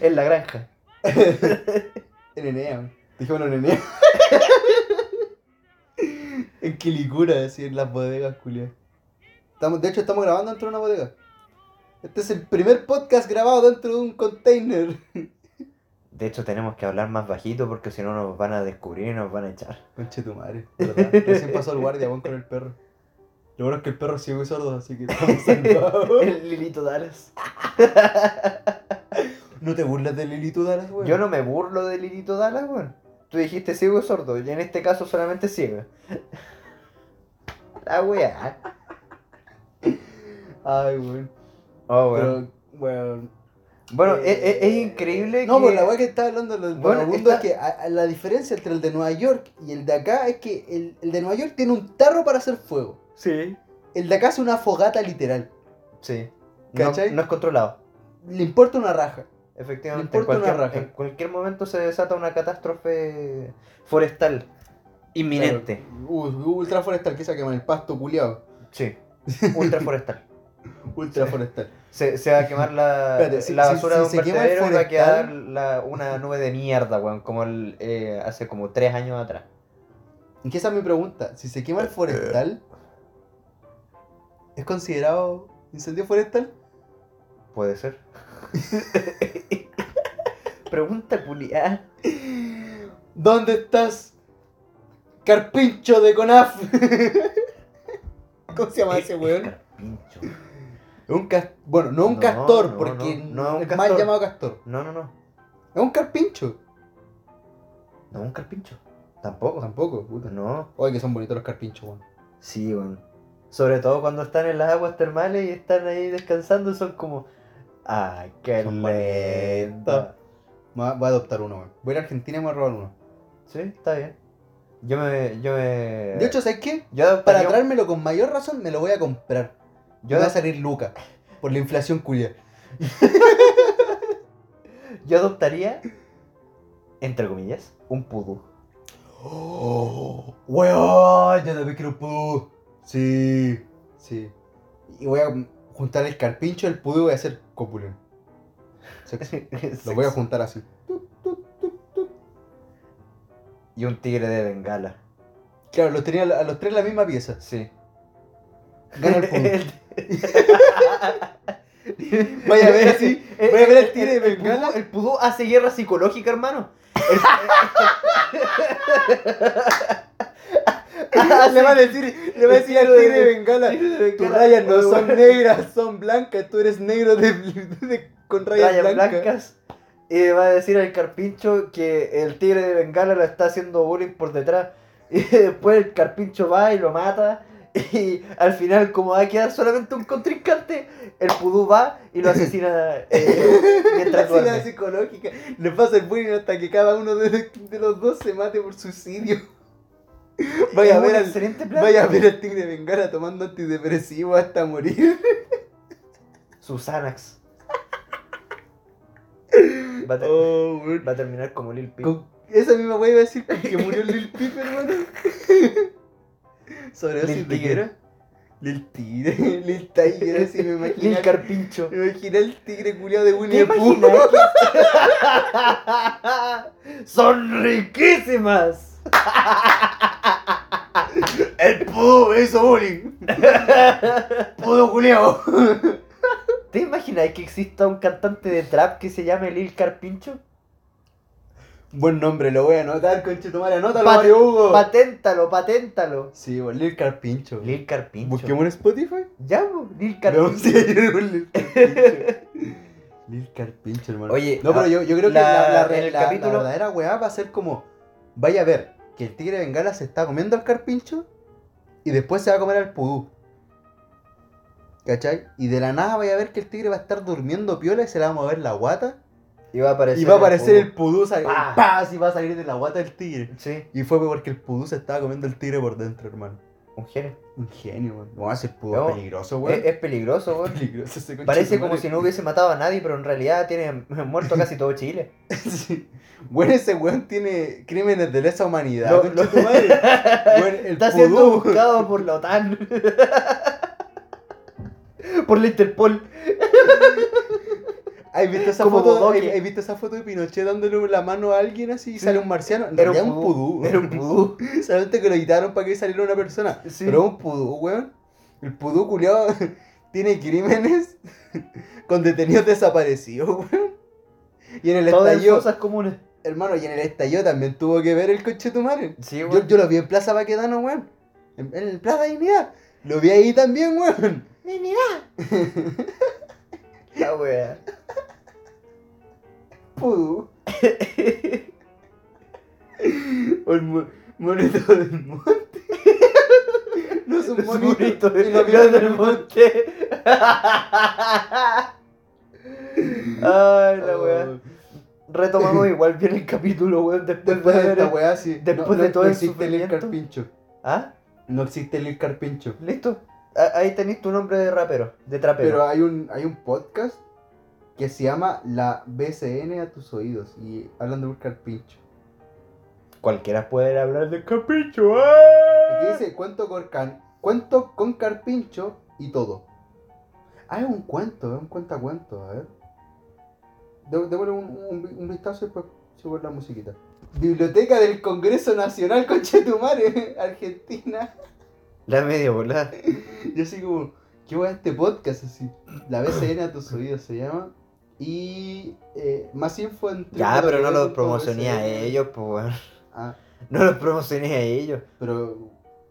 En la granja. en Enea. Dijimos en Enea. en Quilicura, así en las bodegas, culiao. Estamos, de hecho, estamos grabando dentro de una bodega. Este es el primer podcast grabado dentro de un container. De hecho, tenemos que hablar más bajito porque si no nos van a descubrir y nos van a echar. Conche tu madre, ¿verdad? Recién pasó el guardia, con el perro. Lo bueno es que el perro es ciego y sordo, así que estamos salvados. El Lilito Dallas. No te burlas de Lilito Dallas, weón. Yo no me burlo de Lilito Dallas, weón. Tú dijiste ciego y sordo, y en este caso solamente ciego. La weá. Ay, weón. Oh, weón. Pero, weón. Bueno, eh, es, es- es increíble No, que... pues la weá que está hablando del Bueno, vagabundo está- es que a- a la diferencia entre el de Nueva York y el de acá es que el, el de Nueva York tiene un tarro para hacer fuego. Sí. El de acá hace una fogata literal. Sí. No, ¿Cachai? no es controlado. Le importa una raja. Efectivamente, Le en importa una cualquier, raja. en cualquier momento se desata una catástrofe forestal inminente. Claro. Uh, ultra forestal, que se quema el pasto culiado. Sí. Ultra forestal. Ultra forestal. Se, se va a quemar la, Espérate, si- la si- basura si de un vertedero y va a forestal- quedar la- una nube de mierda, weón, como el, eh, hace como tres años atrás. ¿En qué esa es mi pregunta? Si se quema el forestal, ¿es considerado incendio forestal? Puede ser. Pregunta culiada. ¿Dónde estás? Carpincho de Conaf. ¿Cómo se llama ese weón? Carpincho. Es un cas- Bueno, no un No, castor, no, porque no, no es un mal llamado castor. No, no, no. Es un carpincho. No, un carpincho. Tampoco. Tampoco, puta. No. Oye, que son bonitos los carpinchos, weón. Sí, weón. Sobre todo cuando están en las aguas termales y están ahí descansando, son como. ¡Ay, qué bonitos. Voy a adoptar uno, weón. Voy a ir a Argentina y me voy a robar uno. Sí, está bien. Yo me. Yo me. De hecho, ¿sabes qué? yo Para traérmelo con mayor razón, me lo voy a comprar. Yo, voy a salir Luca. Por la inflación culia. yo adoptaría. Entre comillas, un pudú. Oh, weón, yo también quiero un pudú. Sí, sí. Y voy a juntar el carpincho, el pudú y voy a hacer copulón. Lo voy a juntar así. Y un tigre de bengala. Claro, los tenía a los tres en la misma pieza. Sí. Gana el. Vaya a ver así. Voy a ver al tigre de el bengala. El pudú hace guerra psicológica, hermano. le va a decir, le va a decir al tigre de bengala. Tus rayas no son negras, son blancas. Tú eres negro de, de- con rayas, rayas blancas. blancas. Y va a decir al carpincho que el tigre de Bengala lo está haciendo bullying por detrás. Y después el carpincho va y lo mata. Y al final, como va a quedar solamente un contrincante, el pudú va y lo asesina eh, mientras la duerme. psicológica. Le pasa el bullying hasta que cada uno de, de los dos se mate por suicidio. Vaya a ver al, vaya a ver al tigre de Bengala tomando antidepresivos hasta morir. Susanax. Va a, ter- Oh, va a terminar como Lil Peep. Esa misma wea iba a decir con que murió Lil Peep, hermano. Sobredosis Lil de Tigre. Lil Tigre, Lil Tiger, así me imaginé. Lil Carpincho. Me imaginé el tigre culiado de ¿Te Winnie the Pooh. ¡Son riquísimas! El pudo hizo bullying. Pudo culiado. ¿Te imaginas que exista un cantante de trap que se llame Lil Carpincho? Buen nombre, lo voy a anotar, conchetumare. Anótalo, Pat- Mario Hugo. Paténtalo, paténtalo. Sí, bueno, Lil Carpincho. Lil Carpincho. Busquemos en Spotify. Ya, bo, Lil Carpincho. Lil Carpincho. Lil Carpincho, hermano. Oye, no, pero yo, yo creo que la- la, la, en el la- la capítulo- verdadera weá va a ser como: vaya a ver que el tigre de Bengala se está comiendo al Carpincho y después se va a comer al Pudú. ¿Cachai? Y de la nada vaya a ver que el tigre va a estar durmiendo piola y se le va a mover la guata. Y va a aparecer. Y va a aparecer el pudú. pudú, sal- Pa. ¡paz! y va a salir de la guata del tigre. Sí, Y fue porque el pudú se estaba comiendo el tigre por dentro, hermano. un genio. Un genio, weón. No, ese pudú No, es peligroso, weón. Es, es peligroso, weón. peligroso ese concha Parece como si no hubiese matado a nadie, pero en realidad tiene muerto casi todo Chile. Sí. Bueno, ese weón tiene crímenes de lesa humanidad. Tu madre. Weón, el Está siendo buscado por la OTAN. por la Interpol. ¿Has visto esa Como foto? Bodoque. ¿Has visto esa foto de Pinochet dándole la mano a alguien así y sale un marciano? En Era realidad un pudú. Era un pudú. Solamente que lo quitaron para que saliera una persona. Sí. Pero es un pudú, weón. El pudú culiado tiene crímenes con detenidos desaparecidos, weón. Y en el Todas estallido, cosas comunes. hermano, y en el estallido también tuvo que ver el coche de tu madre. Sí, Yo, weón. yo lo vi en Plaza Baquedano, weón. En, en Plaza Dignidad. Lo vi ahí también, weón. La wea. Pudú. o el mo- monito del monte. no es un Es monito. y del el monte. Ay, la wea. Oh. Retomamos igual bien el capítulo, weón, después, Después de ver esta weá, sí. después no, de todo no existe el carpincho. ¿Ah? No existe el carpincho. ¿Listo? Ah, Ahí tenéis tu nombre de rapero, de trapero. Pero hay un, hay un podcast que se llama La BCN a tus oídos. Y hablan de un carpincho. Cualquiera puede hablar de capítulo. Aquí dice cuento con, can- cuento con carpincho y todo. Ah, es un cuento, es un cuentacuento, a ver. Dé- Démosle un, un, un vistazo y después subo la musiquita. Biblioteca del Congreso Nacional Conchetumare, Argentina. La media volada. Yo así como, ¿qué va este podcast así? La BCN a tus oídos se llama. Y eh, más info en Ya, pero no los www.bcn. promocioné a ellos, pues. Ah, No los promocioné a ellos. pero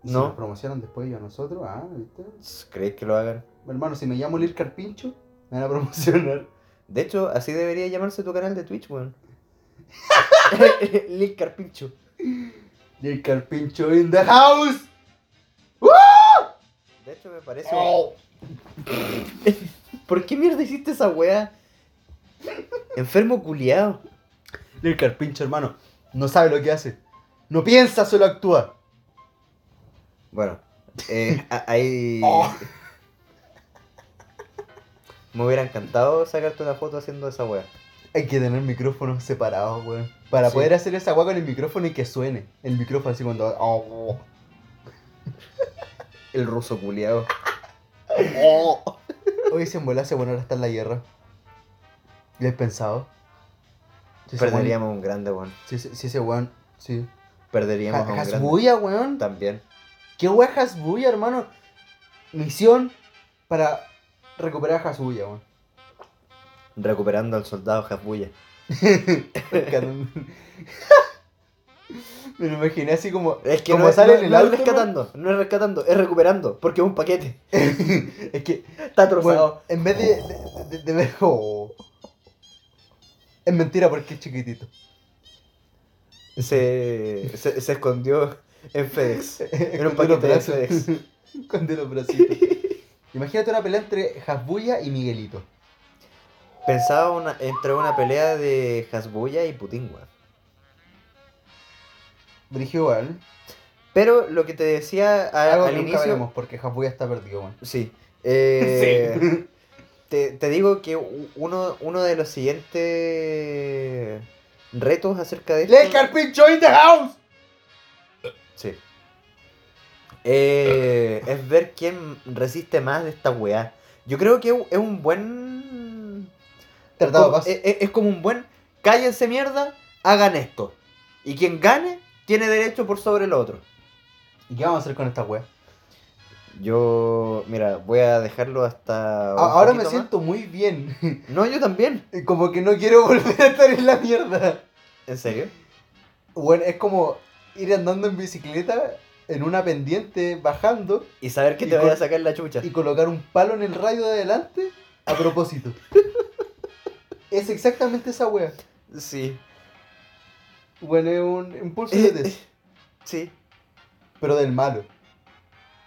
¿y si No. los promocionan después ellos a nosotros, ah, ¿viste? ¿Crees que lo hagan? Hermano, si me llamo Lil Carpincho, me van a promocionar. De hecho, así debería llamarse tu canal de Twitch, weón. Lil Carpincho. Lil Carpincho in the house. De hecho, me parece. ¿Por qué mierda hiciste esa wea? Enfermo culiado. Lil Carpincho, hermano, no sabe lo que hace. No piensa, solo actúa. Bueno, eh, ahí. Oh. Me hubiera encantado sacarte una foto haciendo esa wea. Hay que tener micrófonos separados, weón. Para Sí. poder hacer esa weá con el micrófono y que suene. El micrófono así cuando. Oh, El ruso culiado. Hoy se envolase bueno ahora está en la guerra. ¿Le has pensado? Si weón- Perderíamos un grande, weón. Si, ese- si ese weón. Sí. Perderíamos a un grande. Hasbuya, weón. También. ¿Qué es Hasbuya, hermano? Misión para recuperar a Hasbuya, weón. Recuperando al soldado Hasbuya. Me lo imaginé así como. Es que como no, sale no- en el no es rescatando, no es rescatando, es recuperando, porque es un paquete. Es que. Está trozado. Bueno, en vez de, de, de- de ver. oh. Es mentira porque es chiquitito. Se, se, se escondió en FedEx. Era un paquete de. FedEx. Con de los bracitos. Imagínate una pelea entre Hasbuya y Miguelito. Pensaba una, entre una pelea de Hasbuya y Putin, weón. Dirigió igual. Pero lo que te decía a- Algo al que nunca inicio. veremos porque Hasbuya está perdido, weón. Sí. Eh, Te, te digo que uno, uno de los siguientes retos acerca de esto. ¡Lee Carpincho in the house! Sí. Eh, es ver quién resiste más de esta weá. Yo creo que es un buen. Tratado de como- paz. es, es- es como un buen. Cállense mierda, hagan esto. Y quien gane tiene derecho por sobre el otro. ¿Y qué vamos a hacer con esta wea? Yo, mira, voy a dejarlo hasta. Ahora me siento muy bien. No, yo también. Como que no quiero volver a estar en la mierda. ¿En serio? Bueno, es como ir andando en bicicleta en una pendiente bajando Y saber que te voy a sacar la chucha. y colocar un palo en el radio de adelante a propósito. es exactamente esa wea. Sí. Bueno, es un impulso de test, Sí. pero del malo.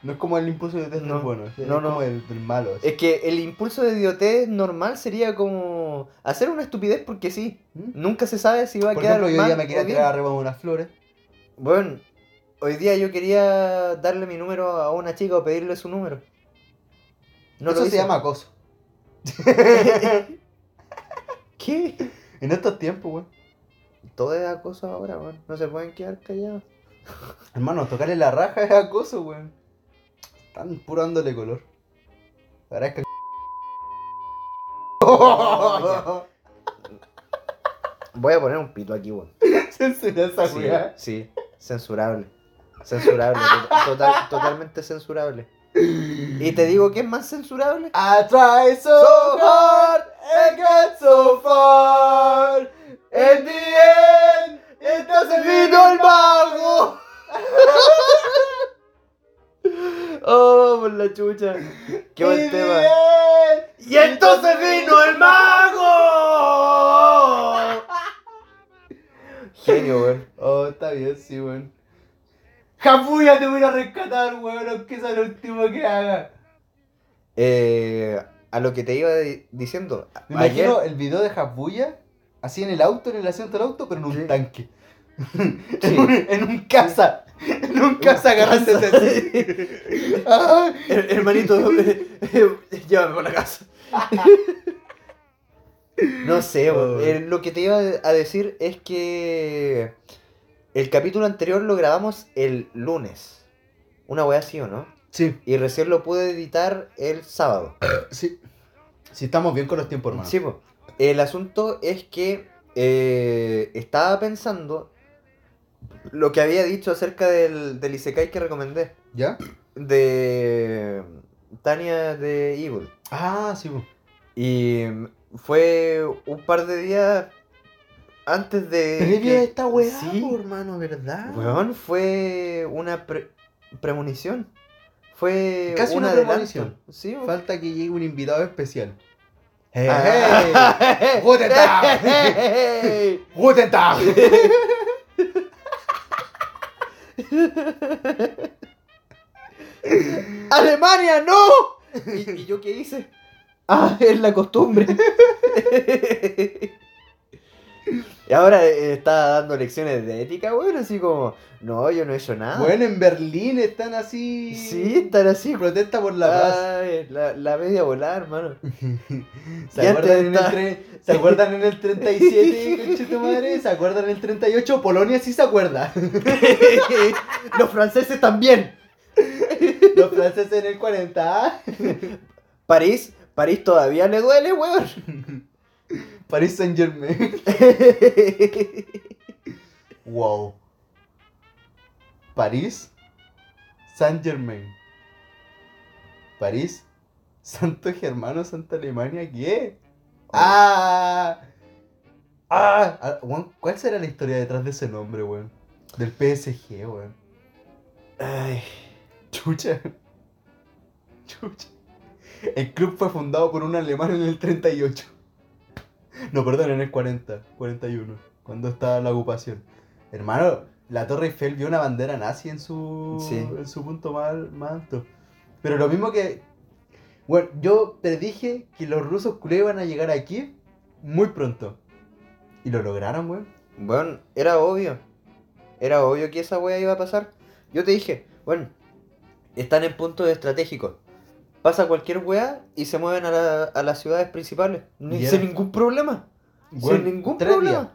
No es como el impulso de idiotez No, del bueno, es no, no. como el del malo. así. Es que el impulso de idiotez normal sería como hacer una estupidez porque sí. ¿Mm? Nunca se sabe si va a Por quedar ejemplo, yo mal día me quería tirar arriba de unas flores. Bueno, hoy día yo quería darle mi número a una chica o pedirle su número. No Eso se llama acoso. ¿Qué? En estos tiempos, weón. Todo es acoso ahora, weón. No se pueden quedar callados. Hermano, tocarle la raja es acoso, weón. Están puro dándole color. Parezca. Voy a poner un pito aquí, weón. Censura esa Sí, weá. sí, censurable. Censurable, to- total- totalmente censurable. Y te digo que es más censurable. I try so So hard and get so far. In the end, it doesn't ¡Vino el mago! Oh, por la chucha. Qué buen the tema. end, ¡Y entonces vino el mago! Genio, weón. Oh, está bien, sí, weón. Japuya te voy a rescatar, weón, aunque sea lo último que haga. Eh, a lo que te iba di- diciendo. Me ayer, imagino el video de Japuya, así en el auto, en el asiento del auto, pero en un Sí. tanque. Sí. en, un, en un casa. En un casa agarrándose así. Ah, Her- hermanito, llévame por la casa. No sé. Oh. Eh, lo que te iba a decir es que el capítulo anterior lo grabamos el lunes. Una wea así, ¿o no? Sí, Y recién lo pude editar el sábado. sí. Sí, estamos bien con los tiempos, hermano. Sí, po. El asunto es que eh, estaba pensando lo que había dicho acerca del, del Isekai que recomendé. ¿Ya? De Tania de Evil. Ah, sí, po. Y fue un par de días antes de. Previo que- a esta weá, Sí. hermano, ¿verdad? Weón, fue una pre- premonición. Fue Casi un una premonición. Sí, weón. Falta que llegue un invitado especial. Ah. Guten Tag. Hey. ¡Guten Tag! ¡Alemania, no! ¿Y, y yo qué hice? Ah, es la costumbre. y ahora eh, está dando lecciones de ética, weón, así como, no, yo no he hecho nada. Bueno, en Berlín están así. sí, estar así. Protesta por la paz. Ay, la, la media volada, hermano. ¿Se acuerdan, en el tre- ¿Se acuerdan en el 37, conchito madre? ¿Se acuerdan en el 38? Polonia sí se acuerda. Los franceses también. Los franceses en el 40. ¿ah? París, París todavía le duele, weón. Paris Saint Germain. Wow. París Saint Germain. París Santo Germano, Santa Alemania, ¿qué? ¡Ah! ¡Ah! Ah, weón, ¿Cuál será la historia detrás de ese nombre, weón? Del PSG, weón. Ay, Chucha. Chucha. El club fue fundado por un alemán en el 38. No, perdón, en el 40, 41, cuando estaba la ocupación. Hermano, la Torre Eiffel vio una bandera nazi en su, Sí. en su punto más, más alto. Pero lo mismo que... Bueno, yo predije que los rusos culés iban a llegar aquí muy pronto. Y lo lograron, weón. bueno, era obvio. Era obvio que esa wea iba a pasar. Yo te dije, bueno, están en puntos estratégicos. Pasa cualquier wea y se mueven a, la- a las ciudades principales. Ni, sin ningún problema. Sin ningún tres problema. días.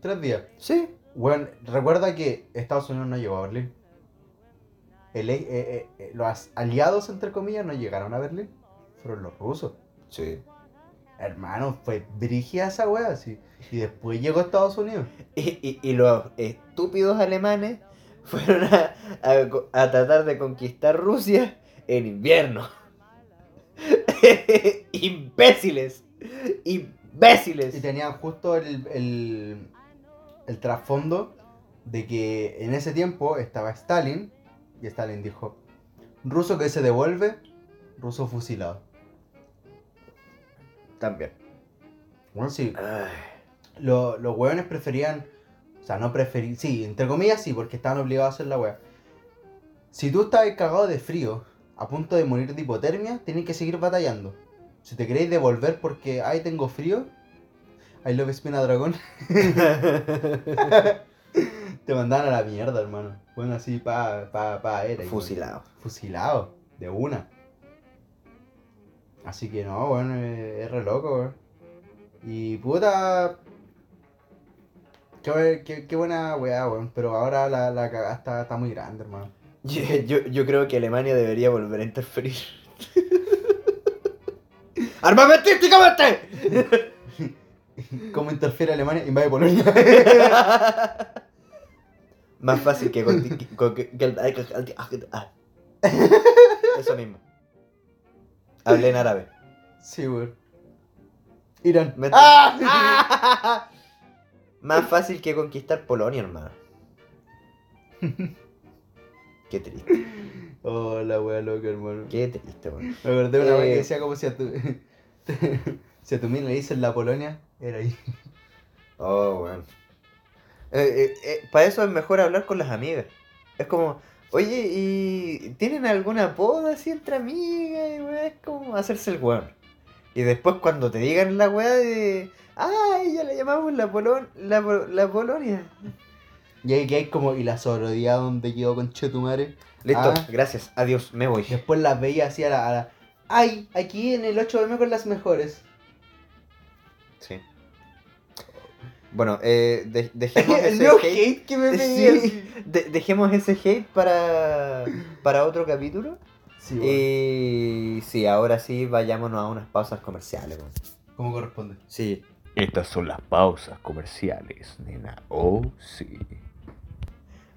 Tres días. Sí. Bueno, recuerda que Estados Unidos no llegó a Berlín. El- eh, eh, eh, los aliados, entre comillas, no llegaron a Berlín. Fueron los rusos. Sí. Hermano, fue brígida esa wea, sí. Y después llegó a Estados Unidos. Y, y- y los estúpidos alemanes fueron a, a a tratar de conquistar Rusia en invierno. Imbéciles. Imbéciles. Y tenían justo el, el, el trasfondo de que en ese tiempo estaba Stalin. Y Stalin dijo, ruso que se devuelve, ruso fusilado. También. Bueno, sí, lo- los hueones preferían. O sea, no preferían. Sí, entre comillas sí, porque estaban obligados a hacer la wea. Si tú estás cagado de frío, a punto de morir de hipotermia, tienes que seguir batallando. Si te queréis devolver porque, ay, tengo frío, I love Espina Dragón, te mandaban a la mierda, hermano. Bueno, así, pa, pa, pa, era. igual. Fusilado. Fusilado, de una. Así que no, bueno, es, re loco, weón. Y puta. Qué, qué, qué buena weá, weón. Pero ahora la, la cagada está, está muy grande, hermano. Yo, yo, yo creo que Alemania debería volver a interferir. ¡Armamentísticamente! ¿Cómo interfiere Alemania? Invade Polonia. Más fácil que con, que- con- que- que el- ah. Eso mismo. Hablé en árabe. sí, weón. Irán. ¡Ah! Más fácil que conquistar Polonia, hermano. Qué triste, Oh, la wea loca, hermano. qué triste, weón. Me acordé de una Eh. vez que decía como si a tu. si a tu mina le dicen la Polonia, era ahí. Oh, weón. para eso es mejor hablar con las amigas. Es como, oye, ¿y tienen alguna apodo así entre amigas? Y es como hacerse el weón. Y después cuando te digan la weá de, ay, ya la llamamos la, Polon la, la Polonia. Y ahí que hay como. Y la sororidad donde quedó con Chetumare. Listo, Ah. gracias, adiós, me voy. Después las veía así a la, a la- Ay, aquí en el 8M con las mejores. Sí. Bueno, eh, de- dejemos ese hate. hate que me. Sí, de- dejemos ese hate para, para otro capítulo. Sí. Y sí, ahora sí, vayámonos a unas pausas comerciales. weón. ¿Cómo corresponde? Sí, Estas son las pausas comerciales, nena. Oh, sí.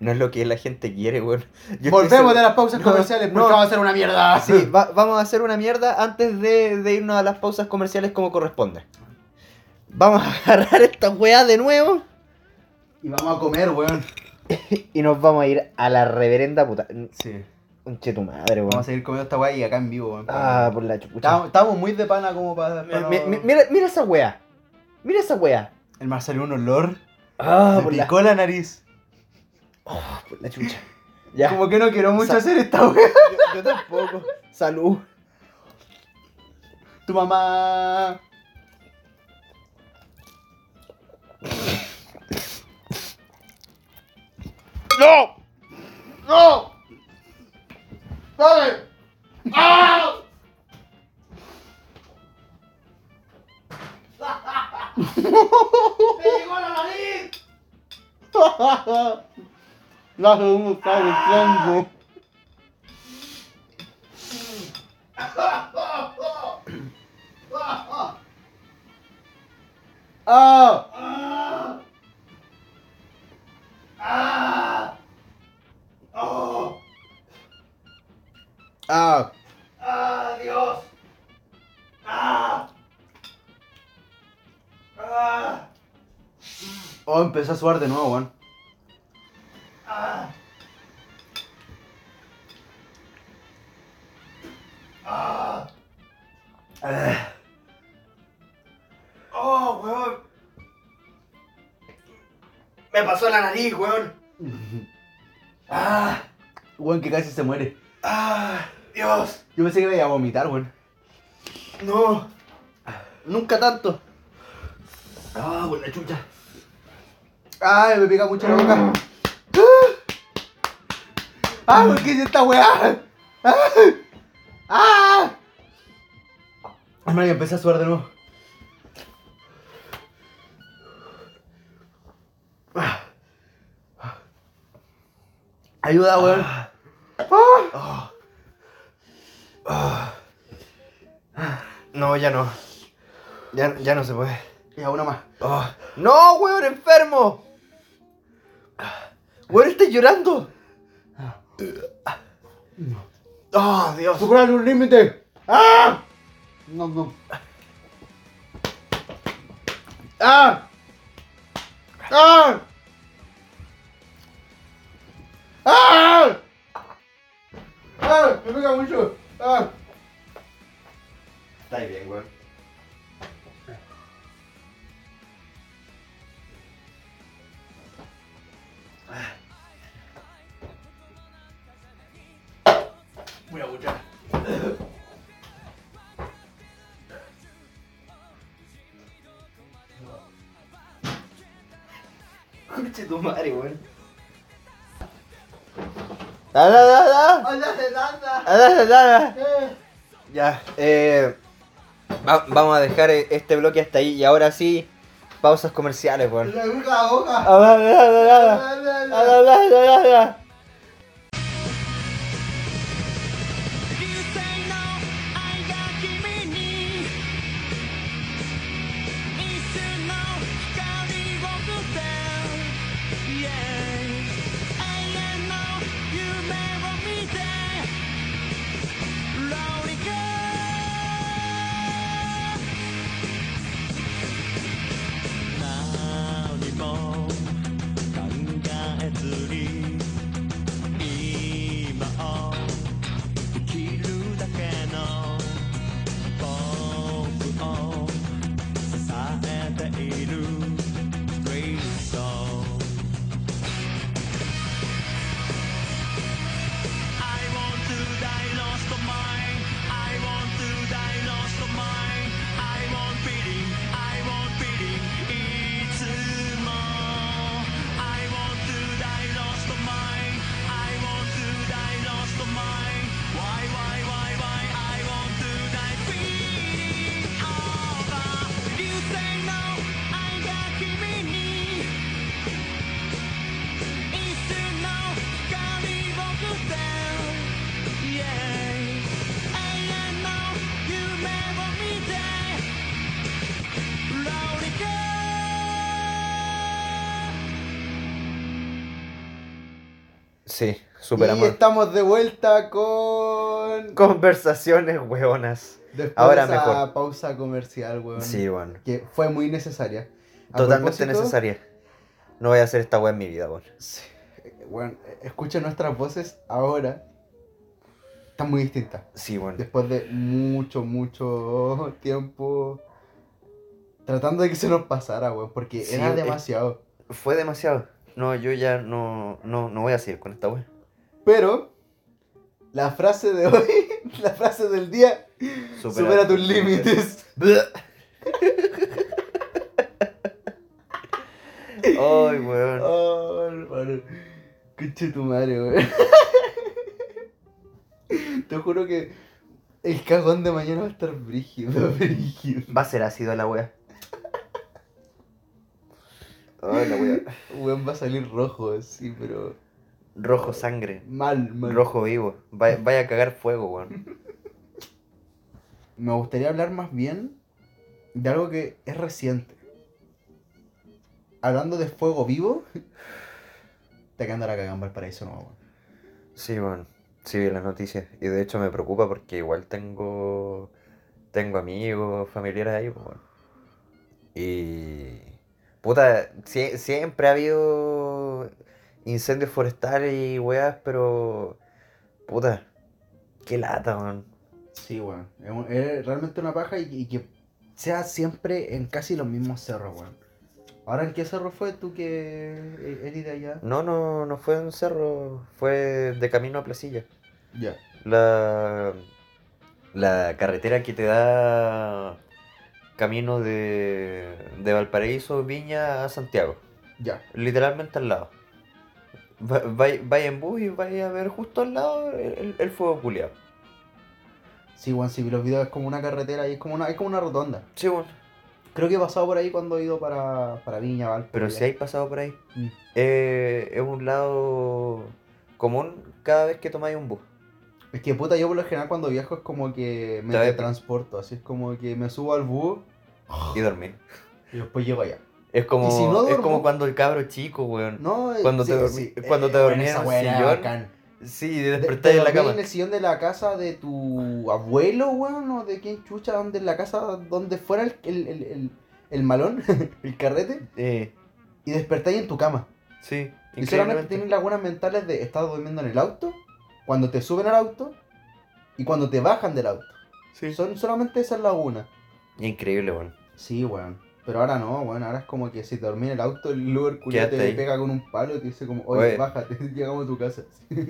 No es lo que la gente quiere, weón. Yo Volvemos de las pausas No, comerciales porque no. vamos a hacer una mierda. Sí, va- vamos a hacer una mierda antes de, de irnos a las pausas comerciales como corresponde. Vamos a agarrar esta weá de nuevo Y vamos a comer, weón. y nos vamos a ir a la reverenda puta. Sí. Un che tu madre, weón. Vamos a seguir comiendo esta weá y acá en vivo, weón. Ah, por la chupucha. Estamos, muy de pana como para. Mi- mi- mi- mira, mira esa weá. Mira esa weá. El mar salió un olor. Ah, me por la, picó la nariz. Por la chucha. Ya. Como que no quiero mucho Sa- hacer esta weá. Yo, yo tampoco. Salud. Tu mamá. ¡No! ¡No! ¡Dale! ¡Ah! ¡Me llegó la nariz! La segunda está gritando. ¡Ah! ¡Ah! ¡Ah, Dios! ¡Ah! ¡Ah! Oh, empezó a sudar de nuevo, weón. ¡Ah! ¡Ah! Ah. ¡Oh, weón! Me pasó la nariz, weón. ¡Ah! Weón, que casi se muere. ¡Ah! ¡Dios! Yo pensé que iba a vomitar, weón. No. Nunca tanto. Ah, por la chucha. Ay, me pica mucho la boca. Ah, ¿por qué es esta weá? Ah, ah. Ya empecé a sudar de nuevo. Ah. Ayuda, weón. No, ya no. Ya, ya no se puede. Ya, una más. Oh. ¡No, weón, enfermo! Weón, estás llorando. Oh, Dios. ¡Superar un límite! ¡Ah! No, no. ¡Ah! ¡Ah! ¡Ah! ¡Ah! Me pega mucho. ¡Ah! Está bien, weón. Pura bucha. Conche tu madre, weón. Da, da, da, da. ¡Ándate, anda! Da, da, da, da. Ya, eh. va- vamos a dejar eh, este bloque hasta ahí y ahora sí, pausas comerciales, weón. ¡La boca, la boca! Ah, da, da, da, da, da. Da, da, da, da, Sí, Y estamos de vuelta con. Conversaciones weonas. Después Ahora de esa mejor. pausa comercial, weón. Sí, weón. Que fue muy necesaria. A Totalmente necesaria. No voy a hacer esta weá en mi vida, weón. Sí, Bueno, escucha nuestras voces ahora. Están muy distintas. Sí, weón. Después de mucho, mucho tiempo tratando de que se nos pasara, weón. Porque Sí, era eh. demasiado. Fue demasiado. No, yo ya no, no, no voy a seguir con esta weá. Pero la frase de hoy, la frase del día, supera, tus límites. Ay, weón. Oh, hermano. Conche tu madre, weón. Te juro que el cagón de mañana va a estar brígido, brígido. Va a ser ácido la weá. Ay, la weá. Weón va a salir rojo, sí, pero Rojo sangre. mal, mal. Rojo vivo. Vaya, vaya a cagar fuego, weón. Me gustaría hablar más bien de algo que es reciente. Hablando de fuego vivo, te quedan la cagada en Valparaíso, no, weón. Sí, weón. Sí, vi las noticias. Y de hecho me preocupa porque igual tengo. Tengo amigos, familiares ahí, pues, weón. Y. Puta, sie- siempre ha habido incendios forestales y weas, pero. Puta, qué lata, weón. Sí, weón. Es, un- es realmente una paja y, y que sea siempre en casi los mismos cerros, weón. ¿Ahora en qué cerro fue tú que e- eres de allá? No, no, no fue en cerro, fue de camino a Placilla. Ya. La, la carretera que te da camino de, de Valparaíso, Viña a Santiago. Ya. Literalmente al lado. Va- vai- Vaya en bus y vaya a ver justo al lado el, el- el fuego culiado. Sí, weón, sí, vi los videos, es como una carretera y es como una, es como una rotonda. Sí, bueno. Creo que he pasado por ahí cuando he ido para, para Viña. Pero si hay pasado por ahí. Mm. Eh, es un lado común cada vez que tomáis un bus. Es que puta, yo por lo general cuando viajo es como que me transporto, así es como que me subo al bus Y dormir. y después llego allá. Es como, ¿Y si no es como cuando el cabro chico, weón. No, eh, Cuando te dormí- cuando te weón, dormías en el sillón, bacán. Sí, De- despertáis en la cama. en el sillón de la casa de tu abuelo, weón, o de quién chucha, donde en la casa donde fuera el, el, el, el- el malón, el carrete, Eh, y despertáis en tu cama. sí, Y solamente tienes lagunas mentales de estar durmiendo en el auto, cuando te suben al auto y cuando te bajan del auto. Sí. Son solamente esas lagunas. Increíble, weón. Sí, weón. Pero ahora no, weón. Ahora es como que si te dormí en el auto, el Uber Quédate te ahí. pega con un palo y te dice como, oye, Oye. bájate, llegamos a tu casa.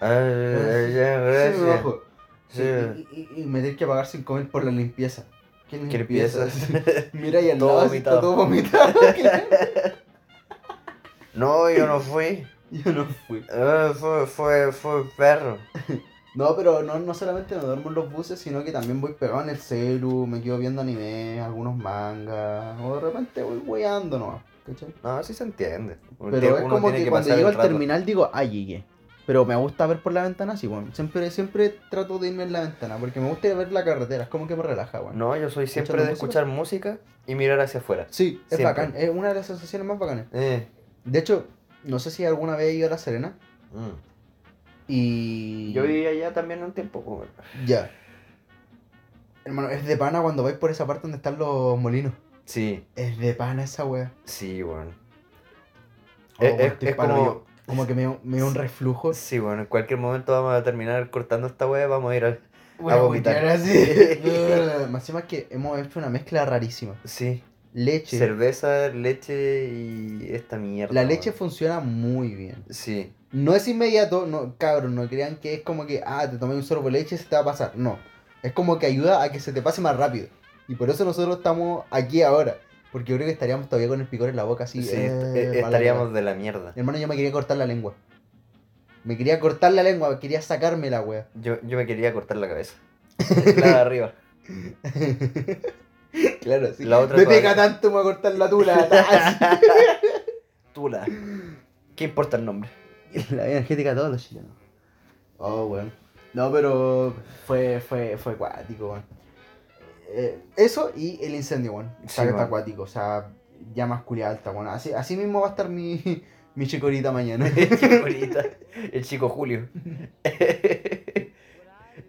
Ya, Sí, gracias. me bajo. Sí, y, y, y me tenés que pagar sin comer por la limpieza. ¿Qué ¿Qué limpieza? Mira y al Todo lado vomitado. está todo vomitado. No, yo no fui. Yo no fui. Eh, fue, fue, fue el perro. No, pero no, no solamente me duermo en los buses, sino que también voy pegado en el celu, me quedo viendo anime, algunos mangas, o de repente voy weando nomás, ¿cachai? No, sí se entiende. Pero es como que, cuando llego al terminal digo, ah, llegué. Pero me gusta ver por la ventana, sí, bueno. Siempre, siempre trato de irme en la ventana, porque me gusta ir a ver la carretera, es como que me relaja, bueno. No, yo soy siempre ¿Escuchando de música? escuchar música y mirar hacia afuera. Sí, es Siempre. bacán, es una de las sensaciones más bacanas. Eh. De hecho, no sé si alguna vez he ido a La Serena mm. Y... Yo vivía allá también un tiempo. Ya. Hermano, es de pana cuando vais por esa parte donde están los molinos. Sí, Es de pana esa wea. sí, bueno. Oh, Es- weón, es- estoy es como- yo- como que me, me dio un reflujo. Sí, bueno, en cualquier momento vamos a terminar cortando esta wea, vamos a ir al... A a vomitar. así. Más encima que hemos hecho una mezcla rarísima. Sí, Leche. cerveza, leche y esta mierda. La leche weón. funciona muy bien. Sí, No es inmediato, no, cabrón, no crean que es como que, ah, te tomé un sorbo de leche y se te va a pasar. No. Es como que ayuda a que se te pase más rápido. Y por eso nosotros estamos aquí ahora. Porque yo creo que estaríamos todavía con el picor en la boca así. sí, eh, est- la estaríamos de la mierda. Hermano, yo me quería cortar la lengua. Me quería cortar la lengua, quería sacarme la wea. Yo, yo me quería cortar la cabeza. La de arriba. claro, sí. La otra me pega tanto, me voy a cortar la tula. Tula. ¿Qué importa el nombre? la vida energética de todos los chilenos. Oh, weón. No, pero fue, fue, fue acuático, weón. Eh, eso y el incendio, weón. O sea, Sí, está weón. acuático, o sea, llamas culia alta, weón. Así, así mismo va a estar mi, mi chicorita mañana. El chico ahorita, el chico Julio.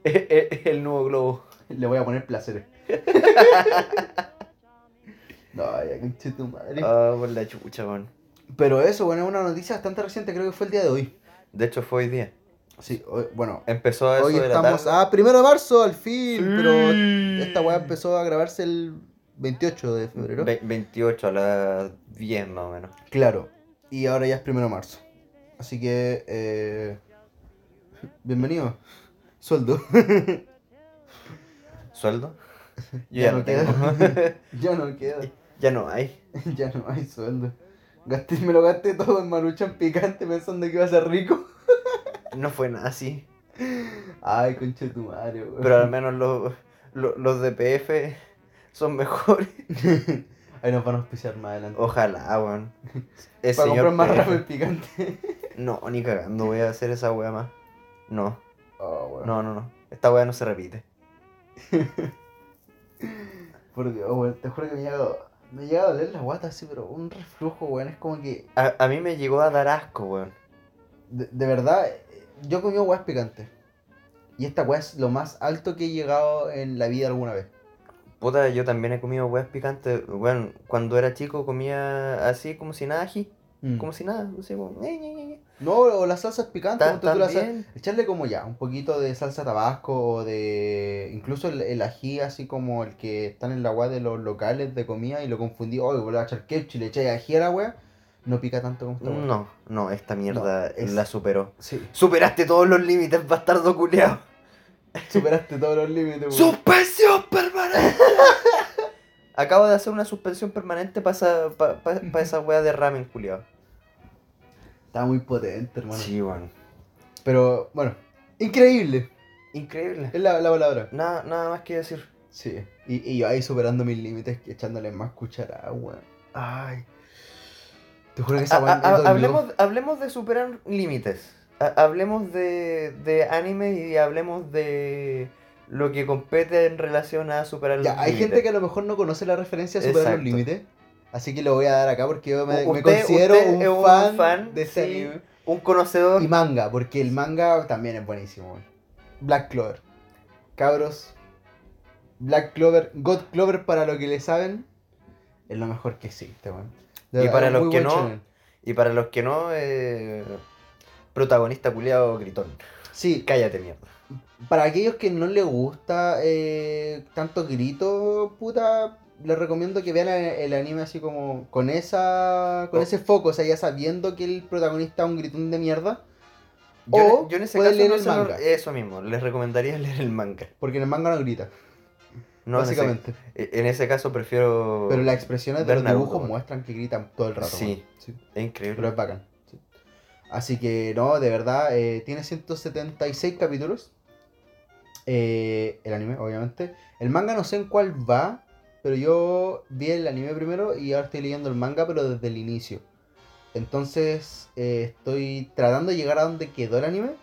el nuevo globo. Le voy a poner placeres. no, ya conche tu madre. Ah, por la chucha, man. Pero eso, bueno, es una noticia bastante reciente, creo que fue el día de hoy. De hecho, fue hoy día. Sí, hoy- bueno, Empezó a eso hoy de la estamos tarde. a primero de marzo, al fin, pero esta weá empezó a grabarse el 28 de febrero. Ve- 28 a las 10 más o menos. Claro, y ahora ya es primero de marzo. Así que, eh, bienvenido. Sueldo. ¿Sueldo? Yo Ya ya, no no tengo. ya no queda. ya no hay. ya no hay sueldo. Gasté, me lo gasté todo en maruchan picante pensando que iba a ser rico. No fue nada así. Ay, concha de tu madre, weón. Pero al menos los, los, los de PF son mejores. Ahí nos van a auspiciar más adelante. Ojalá, weón. Para señor comprar más el picante. No, ni cagando voy a hacer esa wea más. No, Oh, weón. no, no, no. Esta wea no se repite. Por Dios, weón. Te juro que me llega, me llega a doler la guata así, pero un reflujo, weón. Es como que, A, a mí me llegó a dar asco, weón. de, de verdad, yo comí weas picantes. Y esta wea es lo más alto que he llegado en la vida alguna vez. Puta, yo también he comido weas picantes. Bueno, cuando era chico comía así como si nada ají. Mm. Como si nada. Así como... ñe, ñe. No, o las salsas picantes. Ta- ponte tú la sal-. Echarle como ya, un poquito de salsa tabasco o de. Incluso el, el ají, así como el que están en la wea de los locales de comida y lo confundí. Oye, voy a echar ketchup y le echáis ají a la wea. No pica tanto como esta wea. No, no, esta mierda es- la superó. Sí, Superaste todos los límites, bastardo culeado. superaste todos los límites, weón. ¡Suspensión permanente! Acabo de hacer una suspensión permanente para esa, pa- pa- pa esa wea de ramen, culiado. Está muy potente, hermano. Sí, weón. Pero, bueno, increíble. Increíble. Es la, la palabra. Nada, nada más que decir. Sí. Y, y yo ahí superando mis límites, echándole más cuchara, weón. Ay. Te juro que esa dolió. hablemos, hablemos de superar límites. Ha- hablemos de, de anime y hablemos de lo que compete en relación a superar Ya, los hay límites. gente que a lo mejor no conoce la referencia a superar Exacto. los límites. Así que lo voy a dar acá porque yo me, considero un, fan fan, de sí. anime. Un conocedor. Y manga, porque el manga también es buenísimo. Black Clover. Cabros. Black Clover, God Clover para lo que le saben, es lo mejor que existe, weón. Y para los que no. Y para los que no, eh, protagonista culiado gritón. Sí, Cállate, mierda. para aquellos que no les gusta eh, tanto grito, puta, les recomiendo que vean el, anime así como con esa con Oh. ese foco, o sea, ya sabiendo que el protagonista es un gritón de mierda. Yo, O yo en ese caso leer no el manga. eso mismo, les recomendaría leer el manga. Porque en el manga no grita, No, en ese- básicamente. En ese, caso prefiero... Pero las expresiones de los dibujos muestran que gritan todo el rato. Sí. Es increíble. Pero es bacán. sí. Así que no, de verdad, eh, tiene 176 capítulos. Eh, el anime, obviamente. El manga no sé en cuál va, pero yo vi el anime primero y ahora estoy leyendo el manga, pero desde el inicio. Entonces eh, estoy tratando de llegar a donde quedó el anime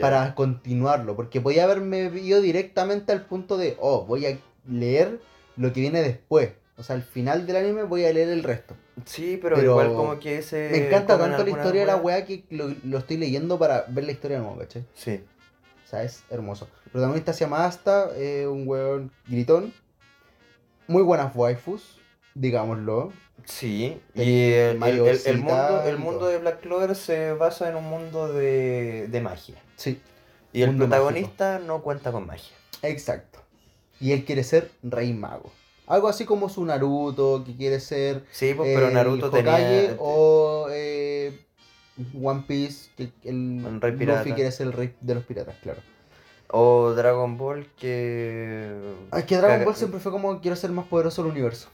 para continuarlo, porque podía haberme ido directamente al punto de, oh, voy a leer lo que viene después. O sea, al final del anime voy a leer el resto. Sí, pero, Pero igual como que ese... Me encanta tanto la historia de la weá que lo, lo estoy leyendo para ver la historia de nuevo, ¿cachai? Sí. O sea, es hermoso. El protagonista se llama Asta, eh, un weón gritón. Muy buenas waifus, digámoslo. Sí, y Tenía el, el- el- el mundo, el mundo de Black Clover se basa en un mundo de, de magia. Sí, Y el protagonista no cuenta con magia. exacto. Y él quiere ser rey mago. Algo así como su Naruto, que quiere ser Sí, pues, pero eh, Naruto Hokage tenía... o eh, One Piece, que el Un rey Luffy quiere ser el rey de los piratas, claro. O Dragon Ball que... Es que Dragon Caga- Ball siempre fue como quiero ser más poderoso del universo.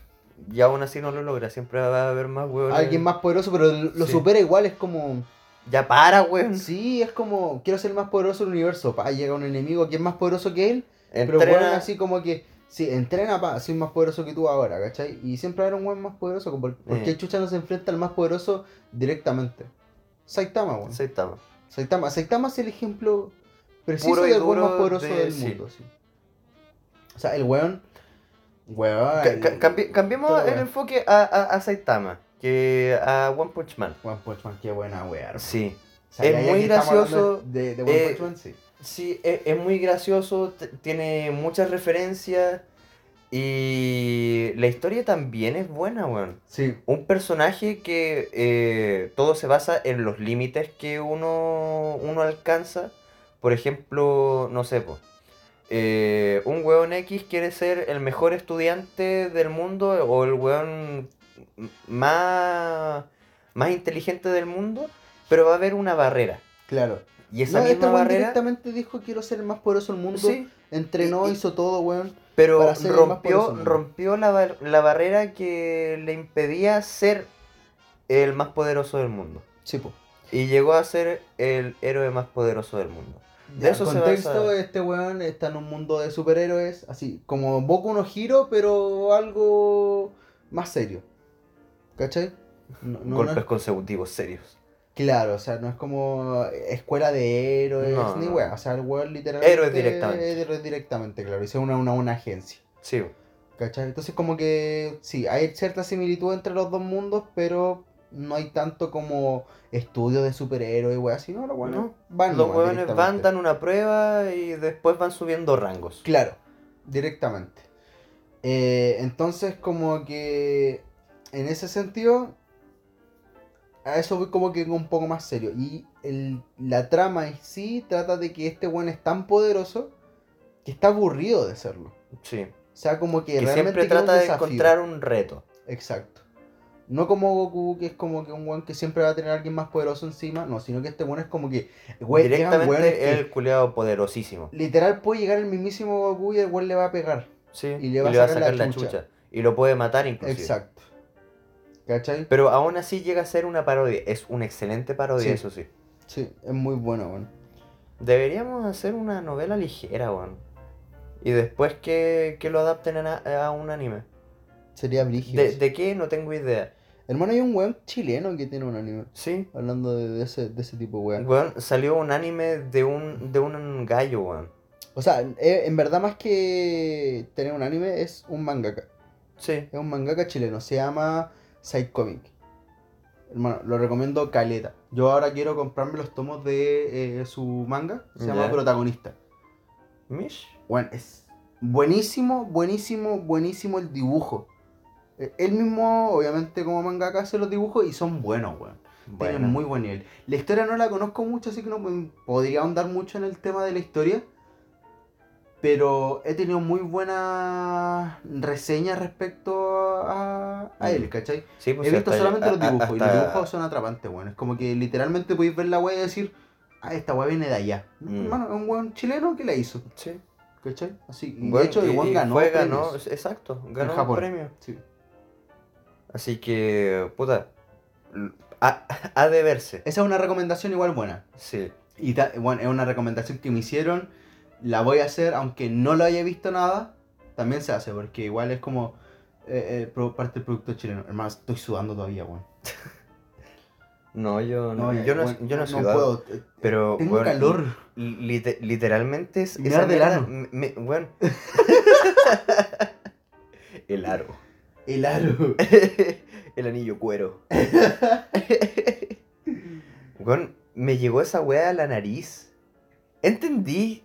Y aún así no lo logra, siempre va a haber más huevos. Alguien más poderoso, pero lo Sí. supera igual, es como... Ya para, weón. Sí, es como, quiero ser más poderoso del universo. Pa, llega un enemigo que es más poderoso que él, pero bueno, así como que, sí, entrena, pa, soy más poderoso que tú ahora, ¿cachai? Y siempre habrá un buen más poderoso, porque Eh. el Chucha no se enfrenta al más poderoso directamente. Saitama, weón. Saitama. Saitama. Saitama es el ejemplo preciso Puro y del weón duro más poderoso de- del sí. mundo, sí. O sea, el weón, weón... Ca- el- ca- cambi- cambiemos el weón. enfoque a, a, a Saitama que a One Punch Man. One Punch Man, qué buena weá. hermano. Sí. O sea, Es muy gracioso, De, de One eh, Punch Man, sí. Sí, es, es muy gracioso, tiene muchas referencias y la historia también es buena, weón. Sí, Un personaje que eh, todo se basa en los límites que uno, uno alcanza. Por ejemplo, no sé, po, eh, un weón X quiere ser el mejor estudiante del mundo o el weón más, más inteligente del mundo, pero va a haber una barrera. claro. Y esa No, este misma barrera... directamente dijo quiero ser el más poderoso del mundo. Sí, Entrenó, Y- y- hizo todo, weón. Pero para ser el más poderoso rompió, rompió la, bar- la barrera que le impedía ser el más poderoso del mundo. Sí, po. Y llegó a ser el héroe más poderoso del mundo. De eso contexto, este weón está en un mundo de superhéroes, así como Boku no Hero, pero algo más serio. ¿Cachai? No, no- no Golpes es- consecutivos serios. claro, o sea, no es como escuela de héroes, ni weón. O sea, el weón literalmente. Héroes directamente. Héroes directamente, claro. Hizo una, una, una agencia. Sí. ¿Cachai? Entonces como que sí, hay cierta similitud entre los dos mundos, pero no hay tanto como estudio de superhéroes, wey, así, no, los weones No, van Los van, dan una prueba y después van subiendo rangos. Claro, directamente. Eh, entonces como que en ese sentido, a eso voy como que un poco más serio. Y el- la trama en sí trata de que este weón es tan poderoso que está aburrido de serlo. Sí. O sea, como que, Que realmente siempre trata de encontrar un reto. Exacto. No como Goku, que es como que un weón que siempre va a tener a alguien más poderoso encima. No, sino que este weón es como que. Directamente que el culeado poderosísimo. Literal puede llegar el mismísimo Goku y el weón le va a pegar. Sí. Y le va a sacar la chucha. Y lo puede matar inclusive. Exacto. ¿Cachai? Pero aún así llega a ser una parodia. Es una excelente parodia, Sí. eso sí. Sí, es muy bueno, weón. Deberíamos hacer una novela ligera, weón. Y después que, que lo adapten a, a un anime. Sería brígido. ¿De, ¿De qué? No tengo idea. Hermano, hay un weón chileno que tiene un anime. Sí. Hablando de, de ese, de ese tipo de weón. Weón, salió un anime de un, de un gallo, weón. O sea, eh, en verdad más que tener un anime es un mangaka. Sí. Es un mangaka chileno, se llama Side Comic. Hermano, lo recomiendo caleta. Yo ahora quiero comprarme los tomos de eh, su manga, se llama. Protagonista. Mish. Bueno, es buenísimo, buenísimo, buenísimo el dibujo. Eh, Él mismo, obviamente, como mangaka hace los dibujos y son buenos, weón. Tienen Bueno. muy buen nivel. La historia no la conozco mucho, así que no podría ahondar mucho en el tema de la historia. Pero he tenido muy buenas reseñas respecto a, a él, Mm. ¿cachai? Sí, pues He visto solamente los dibujos y los dibujos son atrapantes, weón. Es como que literalmente podéis ver la weá y decir, ah, esta weá viene de allá. Mm. Hermano, es un weón chileno que la hizo. Sí. ¿Cachai? Así. Y Bueno, de hecho, el weón ganó. fue, ganó, exacto, ganó un premio. Sí. Así que, puta, ha, ha de verse. Esa es una recomendación igual buena. Sí. Y ta- bueno, es una recomendación que me hicieron. La voy a hacer, aunque no lo haya visto nada. También se hace, porque igual es como eh, eh, parte del producto chileno. Hermano, estoy sudando todavía, weón. No, yo no, ya, yo no, weón, yo no, puedo. pero Tengo calor. lite- literalmente es Me esa arde el me- me- weón. el aro. El aro. el anillo cuero. Weón, me llegó esa weá a la nariz. Entendí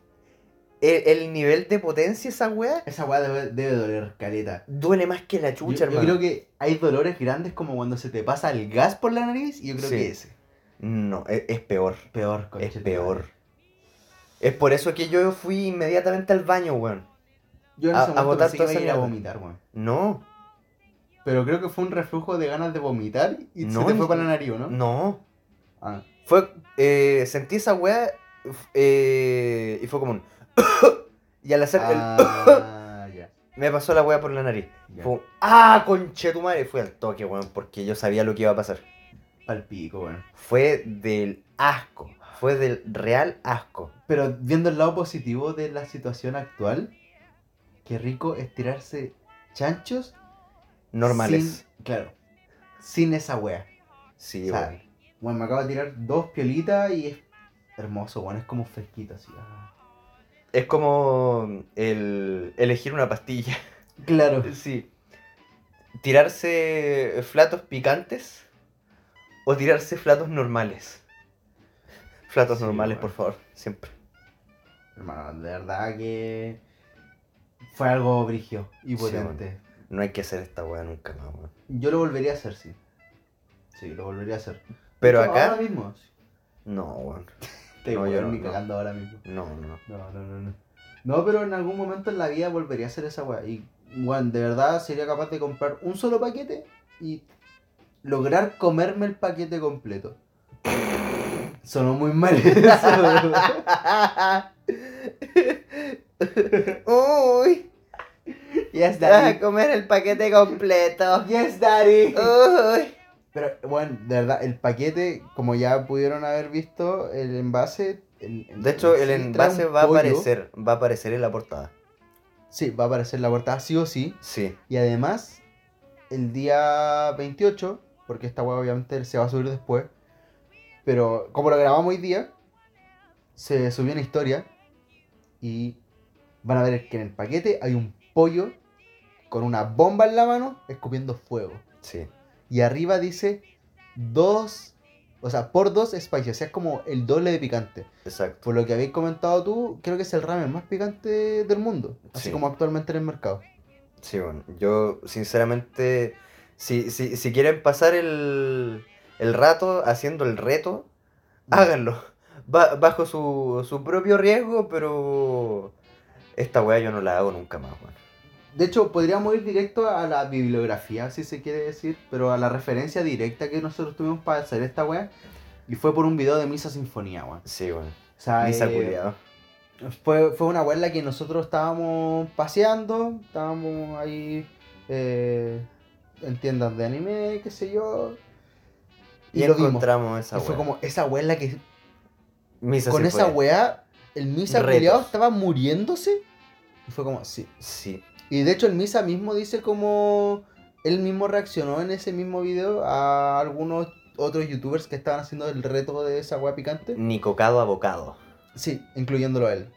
el, el nivel de potencia de esa weá. Esa weá debe, debe doler, caleta. Duele más que la Yo, chucha, yo hermano. creo que hay dolores grandes como cuando se te pasa el gas por la nariz. Y yo creo Sí. que ese. No, es, es peor. Peor, Es peor. Es por eso que yo fui inmediatamente al baño, weón. Yo en A- ese momento botar pensé que toda iba a esa ir a mierda. vomitar, weón. No, Pero creo que fue un reflujo de ganas de vomitar y No, se te fue para la nariz, ¿o ¿no? no. Ah, Fue, eh, sentí esa weá eh, y fue como un... y al hacer el... Ah, ya. Me pasó la weá por la nariz. Ya. Fue un... ¡Ah, conchetumare! Fue al toque, weón, porque yo sabía lo que iba a pasar. Pal pico, weón. Fue del asco. Fue del real asco. Pero viendo el lado positivo de la situación actual, qué rico es tirarse chanchos Normales. sin- claro. Sin esa wea. Sí, O sea, weón. bueno, me acabo de tirar dos piolitas y es hermoso, weón. Es como fresquito así. ah. Es como el elegir una pastilla. Claro. Sí. Tirarse flatos picantes o tirarse flatos normales. Flatos Sí, normales, bueno. por favor, siempre. Hermano, de verdad que fue algo brigio y Sí, potente. No hay que hacer esta weá nunca más, weón. Yo lo volvería a hacer, sí. Sí, lo volvería a hacer. Pero acá, Ahora mismo. sí. no, weón. Te No, voy yo no, ni no. cagando ahora mismo. No, no. No, no, no, no. No, pero en algún momento en la vida volvería a hacer esa weá. Y, bueno, de verdad sería capaz de comprar un solo paquete y lograr comerme el paquete completo. Sonó muy mal eso. Yes, vas a daddy. comer el paquete completo. Yes, daddy. Uy. Pero, bueno, de verdad, el paquete, como ya pudieron haber visto, el envase... el- el- De hecho, el envase va a aparecer, va a aparecer en la portada. Sí, va a aparecer en la portada sí o sí. Sí, Y además, el día 28, porque esta web obviamente se va a subir después, pero como lo grabamos hoy día, se subió una historia y van a ver que en el paquete hay un pollo con una bomba en la mano escupiendo fuego. sí. Y arriba dice dos, o sea, por dos spicy, o sea, es como el doble de picante. Exacto. Por lo que habéis comentado tú, creo que es el ramen más picante del mundo, así Sí. como actualmente en el mercado. Sí, bueno, yo sinceramente, si, si, si quieren pasar el, el rato haciendo el reto, háganlo. Ba- bajo su, su propio riesgo, pero esta weá yo no la hago nunca más, weón. De hecho, podríamos ir directo a la bibliografía, si se quiere decir, pero a la referencia directa que nosotros tuvimos para hacer esta weá. Y fue por un video de Misa Sinfonía, weón. Sí, weón. O sea, Misa eh, fue, fue una weá en la que nosotros estábamos paseando, estábamos ahí eh, en tiendas de anime, qué sé yo. Y, lo vimos. encontramos esa Y fue weá. como esa weá en la que Misa con esa weá el Misa culiao estaba muriéndose. Y fue como, sí. Sí, Y de hecho el Misa mismo dice como él mismo reaccionó en ese mismo video a algunos otros youtubers que estaban haciendo el reto de esa weá picante. ni cocado a bocado. Sí, incluyéndolo a él.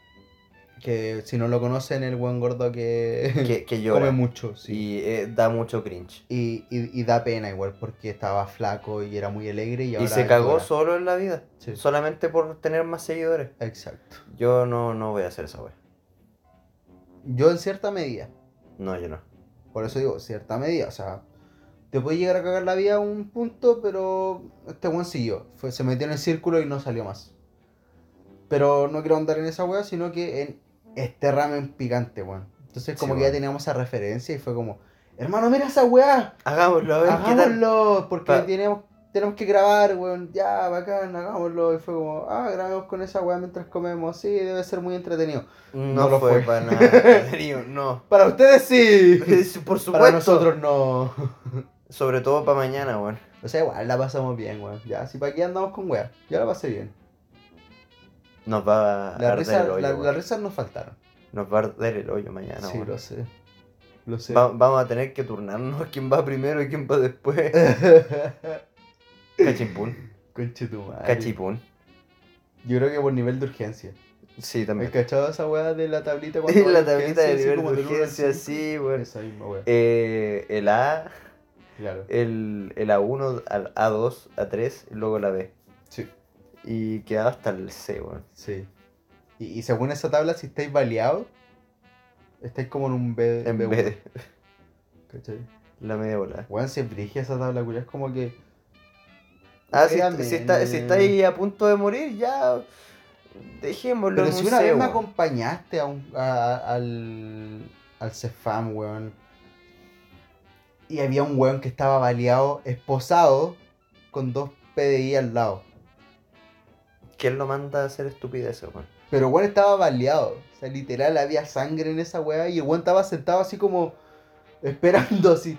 Que si no lo conocen, el buen gordo que, Que, que come mucho, sí. Y eh, da mucho cringe. Y, y- y da pena igual porque estaba flaco y era muy alegre y Y ahora se cagó llora. solo en la vida. Sí. Solamente por tener más seguidores. Exacto. Yo no, no voy a hacer esa weá. Yo en cierta medida. No, yo no. Por eso digo, cierta medida. O sea, te puede llegar a cagar la vida a un punto, pero este buen siguió. Fue, se metió en el círculo y no salió más. Pero no quiero andar en esa wea, sino que en este ramen picante, weón. Entonces como Sí, que ya teníamos esa referencia y fue como, hermano, mira esa weá. Hagámoslo, a ver qué tal. Hagámoslo. Porque Pa- tenemos, tenemos que grabar, weón, ya, bacán, hagámoslo. Y fue como, ah, grabemos con esa weá mientras comemos, sí, debe ser muy entretenido. No, No lo fue, fue. para nada entretenido, no. Para ustedes sí. Por supuesto. Para nosotros no. Sobre todo para mañana, weón. O sea, igual la pasamos bien, weón. Ya, si para aquí andamos con weá. Yo la pasé bien. Nos va a La arder risa, el hoyo, la, las risas nos faltaron. Nos va a arder el hoyo mañana, sí, weón. lo sé. Lo sé. Va- vamos a tener que turnarnos quién va primero y quién va después. Cachipún. Conche tu madre. Cachipún. Yo creo que por nivel de urgencia. Sí, ¿Has también. cachado esa weá de la tablita cuando la tablita de nivel de urgencia, sí, weón. Esa misma weá. Eh, el A, Claro. el, el A1, al A2, A3 y luego la B. Sí. Y quedaba hasta el C, weón. Sí. Y, y según esa tabla, si estáis baleados, estáis como en un B. En B1, vez de ¿Cachai? la media bola. Weón, se brigia esa tabla, culia. Es como que. Ah, si, si, está, si está ahí a punto de morir, ya. Dejémoslo Pero en si un una vez me acompañaste a un, a- al, al Cefam, weón. Y había un weón que estaba baleado, esposado, con dos PDI al lado. ¿Quién lo manda a hacer estupideces, weón? Pero weón estaba baleado. O sea, literal, había sangre en esa weá. Y el weón estaba sentado así como. Esperando así.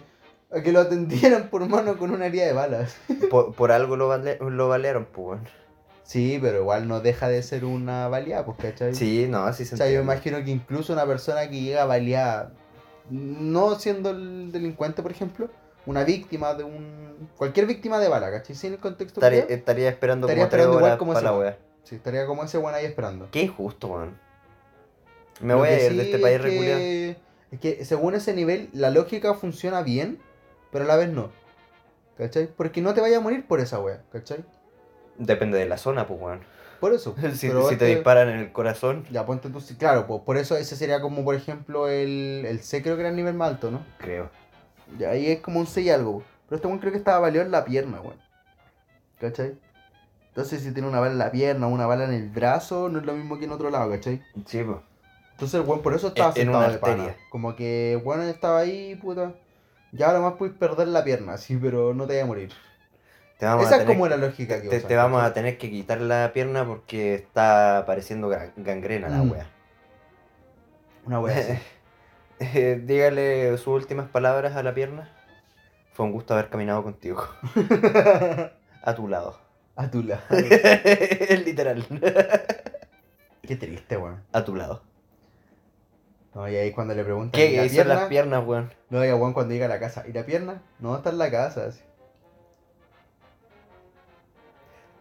A que lo atendieran por mano con una herida de balas. Por, por algo lo, bale- lo balearon, pues, weón. Sí, pero igual no deja de ser una baleada, pues, ¿cachai? Sí, no, así se O sea, yo imagino que incluso una persona que llega baleada, no siendo el delincuente, por ejemplo, una víctima de un. cualquier víctima de bala, ¿cachai? Sin el contexto. Estaría, culiao, estaría esperando Estaría como tres esperando igual horas como para la ese weá. Sí, estaría como ese weón ahí esperando. Qué injusto, weón. Me Lo voy a ir sí de este es país que- reculeado. Es que según ese nivel, la lógica funciona bien, pero a la vez no. ¿Cachai? Porque no te vayas a morir por esa wea, ¿cachai? Depende de la zona, pues, weón. Por eso. Si, pero si te disparan en el corazón, Ya, ponte tú, sí, claro, pues por eso ese sería como, por ejemplo, el, el C creo que era el nivel más alto, ¿no? creo. Ahí es como un 6 y algo. Pero este weón creo que estaba baleado en la pierna, weón. ¿Cachai? Entonces si tiene una bala en la pierna o una bala en el brazo, no es lo mismo que en otro lado, ¿cachai? Sí, pues. Entonces el weón por eso estaba En- en una pana. arteria. Como que el weón estaba ahí, puta. Ya ahora más puedes perder la pierna, sí, pero no te vayas a morir. Te vamos Esa a es como que- la lógica que te, usan, te vamos a tener que quitar la pierna porque está apareciendo gra- gangrena la Mm. wea. Una wea. Eh, dígale sus últimas palabras a la pierna. Fue un gusto haber caminado contigo. a tu lado. A tu lado. Literal. Qué triste, weón. a tu lado. No, y ahí cuando le preguntan. ¿Qué ¿y la pierna? las piernas, weón? No, y el weón cuando llega a la casa. ¿Y la pierna? No, está en la casa. así.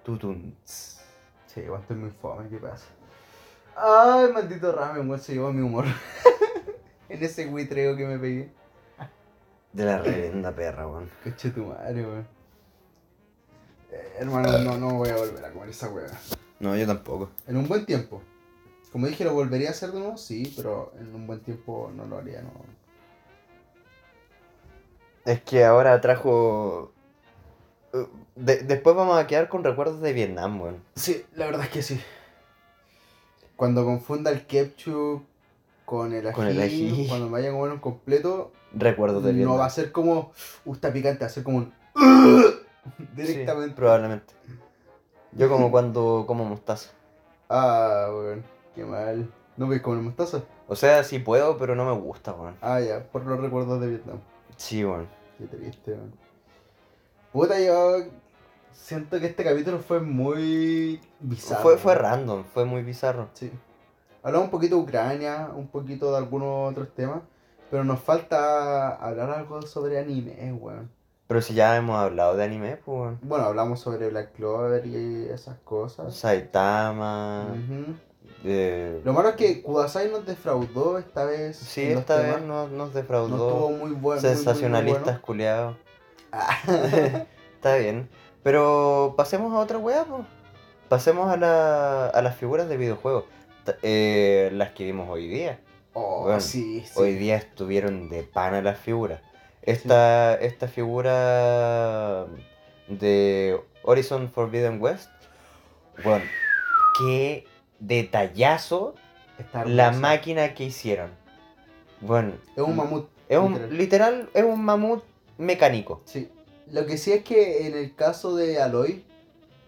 Tutun. Sí, igual estoy muy fome, ¿qué pasa? Ay, maldito ramen, weón, se llevó mi humor. en ese buitreo que me pegué. De la reverenda perra, weón. Coche tu madre, weón. Eh, hermano, no, no voy a volver a comer esa weá. No, yo tampoco. En un buen tiempo. Como dije, lo volvería a hacer de nuevo, sí, pero en un buen tiempo no lo haría, no. Es que ahora trajo. eh, de- después vamos a quedar con recuerdos de Vietnam, weón. Sí, la verdad es que sí. Cuando confunda el ketchup con el ají, Con el ají. cuando me vaya a comer un completo, Recuerdos de no Vietnam. va a ser como, uh, está picante, va a ser como un... directamente. Sí, probablemente. Yo como cuando como mostaza. Ah, weón, qué mal. ¿No ves comer mostaza? O sea, sí puedo, pero no me gusta, weón. Ah, ya, por los recuerdos de Vietnam. Sí, weón. Qué triste, weón. Puta, yo siento que este capítulo fue muy bizarro. Fue, fue random, fue muy bizarro. Sí. Hablamos un poquito de Ucrania, un poquito de algunos otros temas, pero nos falta hablar algo sobre anime, weón. Pero si ya hemos hablado de anime, pues, weón. Bueno, hablamos sobre Black Clover y esas cosas. Saitama. Ujú. Eh, Lo malo es que Kudasai nos defraudó esta vez. sí, esta vez nos, nos no defraudó. estuvo muy bueno. muy, muy, muy Sensacionalistas bueno. culiados. Ah. Está bien. Pero pasemos a otra weá, pues. Pasemos a, la, a las figuras de videojuegos. Eh, las que vimos hoy día. Oh, Bueno, sí, sí. Hoy día estuvieron de pana las figuras. Esta, esta figura de Horizon Forbidden West. Bueno, qué detallazo la máquina que hicieron. Bueno, Es un mamut. es un literal. literal, es un mamut mecánico. Sí. Lo que sí es que en el caso de Aloy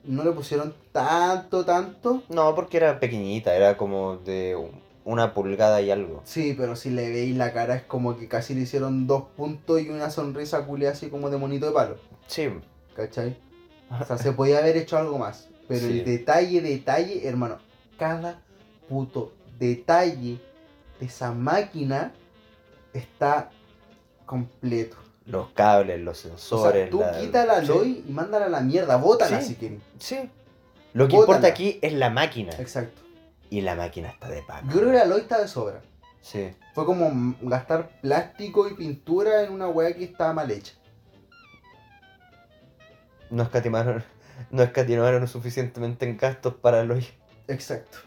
no le pusieron tanto, tanto. No, porque era pequeñita, era como de una pulgada y algo. Sí, pero si le veis la cara es como que casi le hicieron dos puntos y una sonrisa culia así como de monito de palo. Sí, ¿Cachai? O sea, se podía haber hecho algo más. Pero Sí. el detalle, detalle, hermano, cada puto detalle de esa máquina está completo. los cables, los O sea, sensores. tú quita la sí, Aloy y mándala a la mierda, bótala Sí. si quieres. Sí. Lo que Bótala. importa aquí es la máquina. Exacto. Y la máquina está de pago. Yo creo que la Aloy está de sobra. Sí. Fue como gastar plástico y pintura en una weá que estaba mal hecha. No escatimaron, no escatimaron suficientemente en gastos para los. Exacto.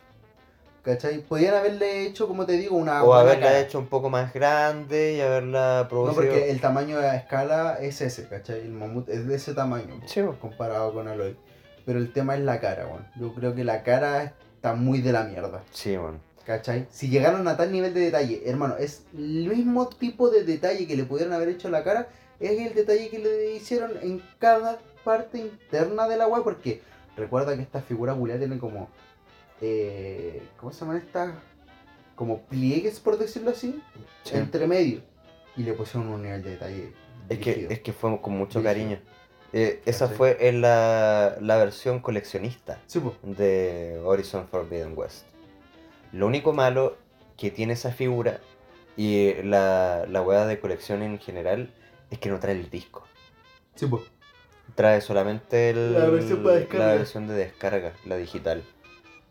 ¿Cachai? Podían haberle hecho, como te digo, una o haberla cara. hecho un poco más grande y haberla No, producido. porque el tamaño a escala es ese, ¿cachai? El mamut es de ese tamaño, Sí, bo. comparado con Aloy. Pero el tema es la cara, weón. Yo creo que la cara está muy de la mierda, sí, bueno. ¿cachai? Si llegaron a tal nivel de detalle, hermano, es el mismo tipo de detalle que le pudieron haber hecho a la cara, es el detalle que le hicieron en cada parte interna de la web, porque recuerda que esta figura culiada tiene como. Eh, ¿Cómo se llaman estas? Como pliegues, por decirlo así, Sí. entre medio. Y le pusieron un nivel de detalle. Es que, es que fue con mucho cariño. Eh, esa fue en la, la versión coleccionista Sí, de Horizon Forbidden West. Lo único malo que tiene esa figura y la, la hueá de colección en general es que no trae el disco. Sí. Trae solamente el- La versión la versión de descarga, la digital.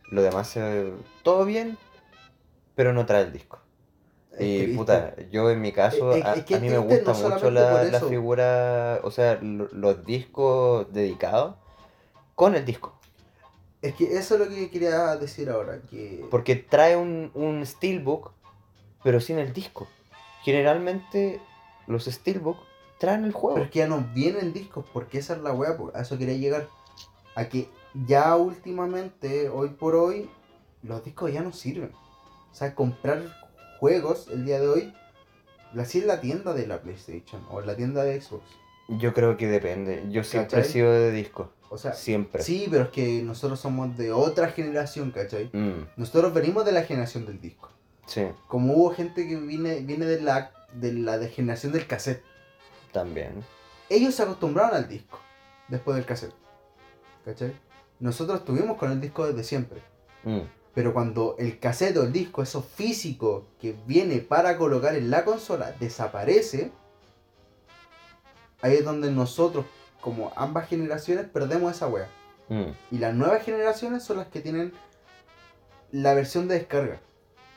Lo demás, se- todo bien, pero no trae el disco. Y puta, yo en mi caso, Es- a, es que a mí me gusta no mucho la, figura, o sea, lo- los discos dedicados con el disco. Es que eso es lo que quería decir ahora. Que Porque trae un, un steelbook, pero sin el disco. Generalmente los steelbook traen el juego. Pero es que ya no vienen discos, porque esa es la weá, po, a eso quería llegar. A que ya últimamente, hoy por hoy, los discos ya no sirven. O sea, comprar juegos el día de hoy, así en la tienda de la PlayStation o la tienda de Xbox. Yo creo que depende. Yo siempre he sido de disco. O sea, Siempre. sí, pero es que nosotros somos de otra generación, ¿cachai? Mm, Nosotros venimos de la generación del disco. sí, Como hubo gente que viene, viene de la de la de generación del cassette. también. ellos se acostumbraron al disco después del cassette. ¿Cachai? Nosotros estuvimos con el disco desde siempre. Mm, Pero cuando el cassette o el disco, eso físico que viene para colocar en la consola, desaparece, ahí es donde nosotros, como ambas generaciones, perdemos esa wea. mm. Y las nuevas generaciones son las que tienen la versión de descarga.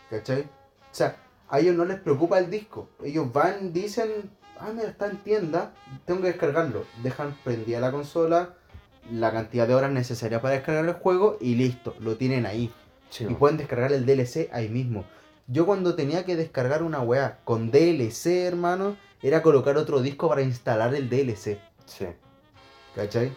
¿Cachai? O sea, a ellos no les preocupa el disco. Ellos van, dicen, ah, mira, está en tienda, tengo que descargarlo. Dejan prendida la consola, la cantidad de horas necesarias para descargar el juego y listo, lo tienen ahí. Y pueden descargar el DLC ahí mismo. Yo cuando tenía que descargar una weá con DLC, hermano, era colocar otro disco para instalar el DLC. Sí. ¿Cachai?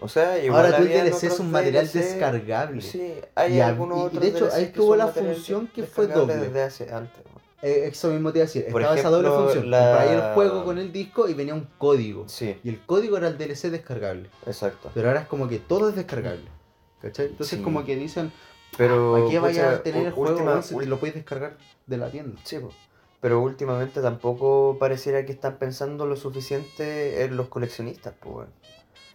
O sea, igual Ahora tú el DLC es un material DLC. descargable. Sí, hay Y algunos y- y otros de hecho, ahí estuvo la función que fue doble. Desde hace antes. Eh, eso mismo te iba a decir. Por Estaba esa doble función. la- el juego con el disco y venía un código. Sí, Y el código era el DLC descargable. exacto. Pero ahora es como que todo es descargable. ¿Cachai? Entonces Sí. como que dicen, Pero ¿para qué vaya a tener el juego última- si te lo puedes descargar de la tienda? Sí, po. pero últimamente tampoco pareciera que están pensando lo suficiente en los coleccionistas, pues.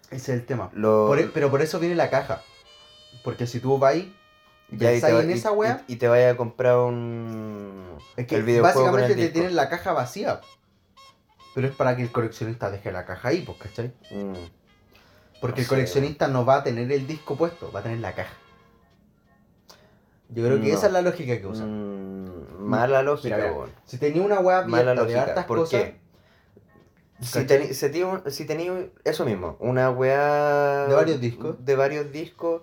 Ese es el tema. Lo- Por e- pero por eso viene la caja. Porque si tú vas ahí, ya, y te, va- en y- esa weá, y- y te vaya a comprar un es que el videojuego con básicamente el te tienen la caja vacía. Pero es para que el coleccionista deje la caja ahí, pues, ¿cachai? Mm, Porque No el sé, coleccionista no va a tener el disco puesto, va a tener la caja. Yo creo que esa es la lógica que usan. mm, mala lógica, Mira. Si tenía una weá Mala abierta de lógica. hartas ¿Por cosas, qué? Si ¿Cachai? tení, si tení- si tení eso mismo, una weá De varios discos. De varios discos.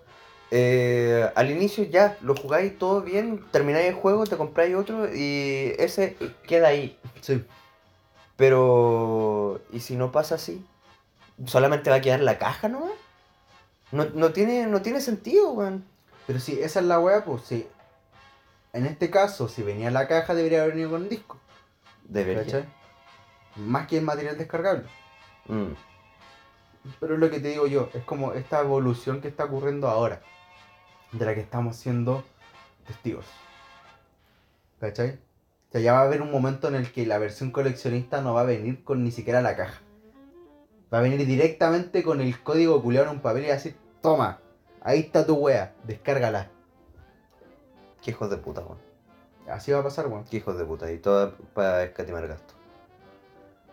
Eh, al inicio ya lo jugáis todo bien, termináis el juego, te compráis otro y ese queda ahí. sí. Pero, ¿y si no pasa así? ¿Solamente va a quedar la caja nomás? No, no, tiene, no tiene sentido, weón. Pero si esa es la weá, pues sí. En este caso, si venía la caja, debería haber venido con un disco. Debería. ¿Cachai? Más que el material descargable. Mm, Pero es lo que te digo yo, es como esta evolución que está ocurriendo ahora, de la que estamos siendo testigos. ¿Cachai? O sea, ya va a haber un momento en el que la versión coleccionista no va a venir con ni siquiera la caja. Va a venir directamente con el código culiado en un papel y va a decir, toma, ahí está tu wea, descárgala. Qué hijos de puta, weón. Así va a pasar, weón. Qué hijos de puta. Y todo para escatimar gasto.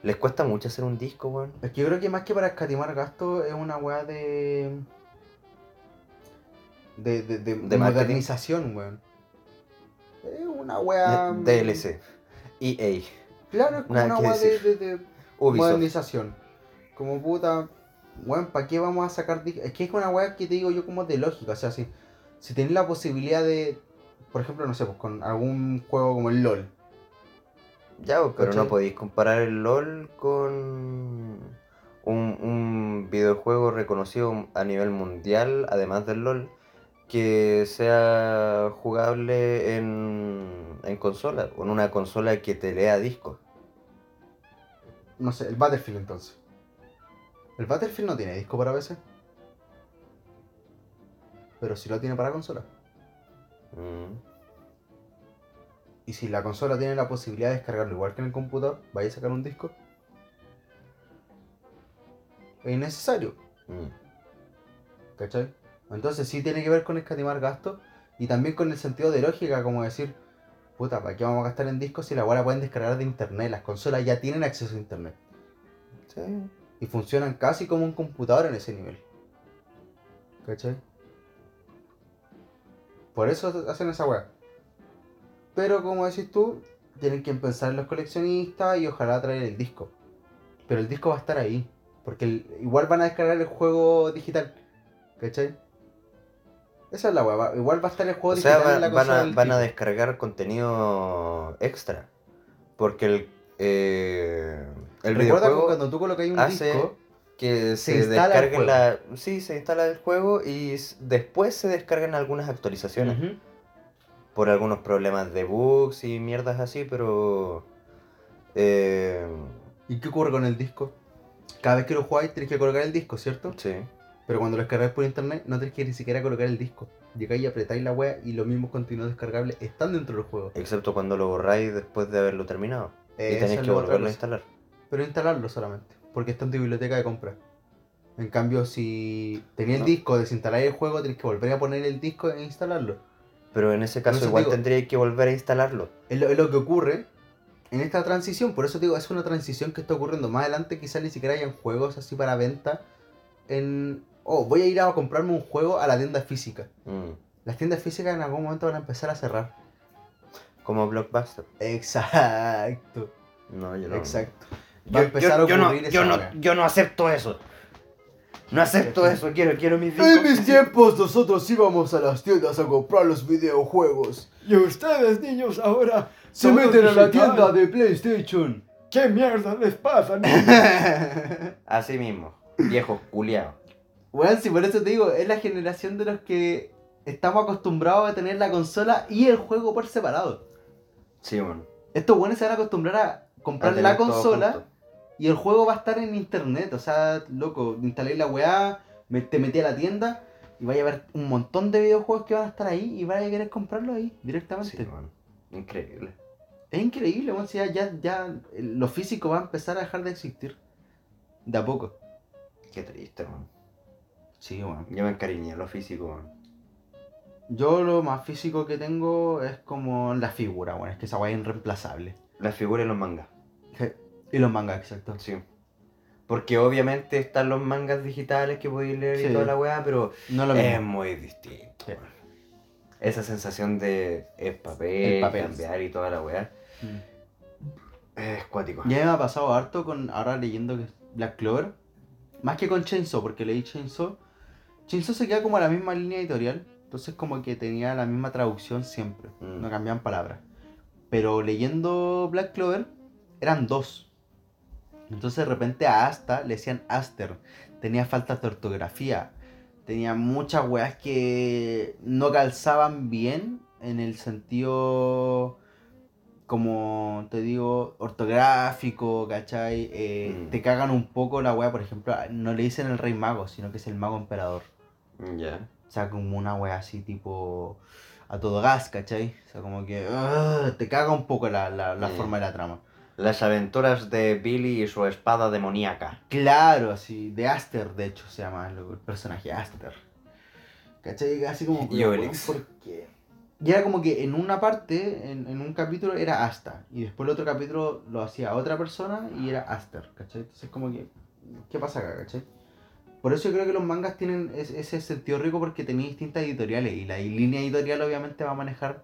Les cuesta mucho hacer un disco, weón. Es que yo creo que más que para escatimar gastos es una weá de. De. de, de, de modernización, weón. Es una weá. DLC. EA. Claro, es como Nada una weá de, modernización. Como puta. Weón, ¿para qué vamos a sacar? Es que es una weá que te digo yo como de lógica. O sea, si, si tenés la posibilidad de. Por ejemplo, no sé, pues con algún juego como el LOL. Ya, pues, pero no podéis comparar el LOL con un, un videojuego reconocido a nivel mundial, además del LOL, que sea jugable en, en consola, o en una consola que te lea discos. No sé, el Battlefield entonces. El Battlefield no tiene disco para PC. Pero sí lo tiene para consola. Mm. Y si la consola tiene la posibilidad de descargarlo igual que en el computador, vaya a sacar un disco. Es innecesario, Mm. ¿cachai? Entonces sí tiene que ver con escatimar gastos y también con el sentido de lógica, como decir, puta, ¿para qué vamos a gastar en discos si la la pueden descargar de internet? Las consolas ya tienen acceso a internet Sí. y funcionan casi como un computador en ese nivel. ¿Cachai? Por eso hacen esa weá. Pero como decís tú, tienen que pensar en los coleccionistas y ojalá traer el disco. Pero el disco va a estar ahí. Porque igual van a descargar el juego digital. ¿Cachai? Esa es la va- Igual va a estar el juego O sea, digital va- en la van, a, van a descargar contenido extra. Porque el, eh, el Recuerda videojuego cuando tú colocas un hace disco, que se se, descargue la... Sí, se instala el juego y después se descargan algunas actualizaciones. Por algunos problemas de bugs y mierdas así, pero... eh, ¿y qué ocurre con el disco? Cada vez que lo jugáis tienes que colocar el disco, ¿cierto? sí. Pero cuando lo descargáis por internet, no tenés que ni siquiera colocar el disco. Llegáis y apretáis la wea y los mismos contenidos descargables están dentro del juego. Excepto cuando lo borráis después de haberlo terminado. y Esa tenéis que volverlo a instalar. Pero instalarlo solamente, porque está en tu biblioteca de compra. En cambio, si tenías el disco, desinstaláis el juego, tenés que volver a poner el disco e instalarlo. Pero en ese caso igual tendríais que volver a instalarlo. Es lo, es lo que ocurre en esta transición. Por eso digo, es una transición que está ocurriendo. Más adelante quizás ni siquiera hayan juegos así para venta en... Oh, voy a ir a comprarme un juego a la tienda física. Mm. Las tiendas físicas en algún momento van a empezar a cerrar. Como Blockbuster. Exacto. No, yo no. Exacto. Va a Yo, empezar yo- a yo no, ocurrir yo, esa no, yo no acepto eso. No acepto eso, quiero, quiero mis En discos. mis tiempos nosotros íbamos a las tiendas a comprar los videojuegos. Y ustedes, niños, ahora Se meten a la tienda de PlayStation. ¿Qué mierda les pasa, niños? Así mismo, viejo culiao. Weón, si por eso te digo, es la generación de los que estamos acostumbrados a tener la consola y el juego por separado. Sí, bueno. Estos buenos se van a acostumbrar a comprar la consola y el juego va a estar en internet. O sea, loco, instalé la weá, me- te metí a la tienda y vaya a ver un montón de videojuegos que van a estar ahí y vaya a querer comprarlo ahí directamente. Sí, bueno. Increíble. Es increíble, si ya, ya, ya lo físico va a empezar a dejar de existir. De a poco. Qué triste, man. Sí, weón. Yo me encariñé lo físico. Yo lo más físico que tengo es como la figura, bueno, es que esa weá es irreemplazable. Las figuras y los mangas. Y los mangas, exacto. Sí. Porque obviamente están los mangas digitales que podéis leer Sí. y toda la weá, pero No lo es mismo. muy distinto. Sí. Esa sensación de el papel, El papel. cambiar y toda la weá. Mm. Es cuático. Ya me ha pasado harto con ahora leyendo que Black Clover. Más que con Chainsaw, porque leí Chainsaw. Chainsaw se queda como a la misma línea editorial. Entonces como que tenía la misma traducción siempre. Mm. No cambiaban palabras. Pero leyendo Black Clover eran dos. Entonces de repente a Asta le decían Aster. Tenía faltas de ortografía. Tenía muchas weas que no calzaban bien en el sentido como te digo, ortográfico, ¿cachai? Eh, Mm. Te cagan un poco la wea, por ejemplo, no le dicen el rey mago, sino que es el mago emperador. Ya. O sea, como una wea así tipo a todo gas, ¿cachai? O sea, como que ah, te caga un poco la, la, la Mm. forma de la trama. Las aventuras de Billy y su espada demoníaca. Claro, así, de Aster, de hecho, se llama el, el personaje Aster. ¿Cachai? Así como... Y Obelix. ¿Por qué? Y era como que en una parte, en, en un capítulo era Asta, y después el otro capítulo lo hacía otra persona y era Aster, ¿cachai? Entonces como que, ¿qué pasa acá, cachai? Por eso yo creo que los mangas tienen es- ese sentido rico porque tenéis distintas editoriales y la línea editorial obviamente va a manejar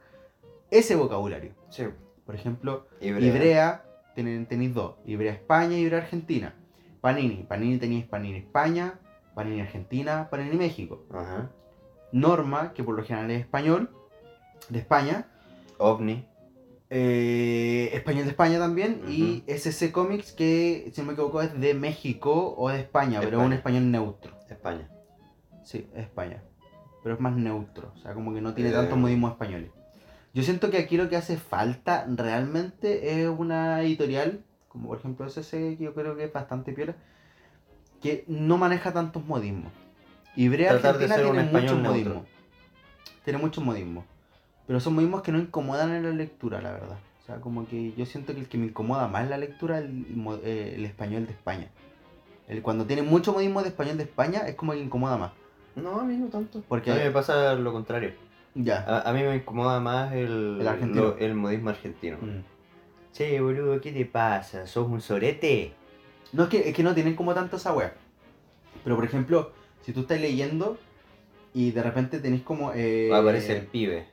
ese vocabulario. Sí. Por ejemplo, Ibrea. Ibrea, tienen- tenéis dos. Ibrea España y Ibrea Argentina. Panini. Panini tenéis Panini España, Panini Argentina, Panini México. Ajá. Norma, que por lo general es español, de España. OVNI. Eh, español de España también. Y SC Comics, que si no me equivoco es de México o de España, pero es un español neutro. España. Sí, es España. Pero es más neutro. O sea, como que no tiene Eh. tantos modismos españoles. Yo siento que aquí lo que hace falta realmente es una editorial, como por ejemplo SC, que yo creo que es bastante piola, que no maneja tantos modismos. Tratar de Argentina tiene muchos modismos. Tiene muchos modismos. Pero son modismos que no incomodan en la lectura, la verdad. O sea, como que yo siento que el que me incomoda más en la lectura es el, eh, el español de España. El, cuando tiene mucho modismo de español de España es como que incomoda más. No, a mí no tanto. Porque- A mí me pasa lo contrario. Ya. A, a mí me incomoda más el, El argentino. lo- el modismo argentino. Mm. Che, boludo, ¿qué te pasa? ¿Sos un sorete? No, es que, es que no tienen como tanto esa wea. Pero por ejemplo, si tú estás leyendo y de repente tenés como. eh, Aparece el pibe.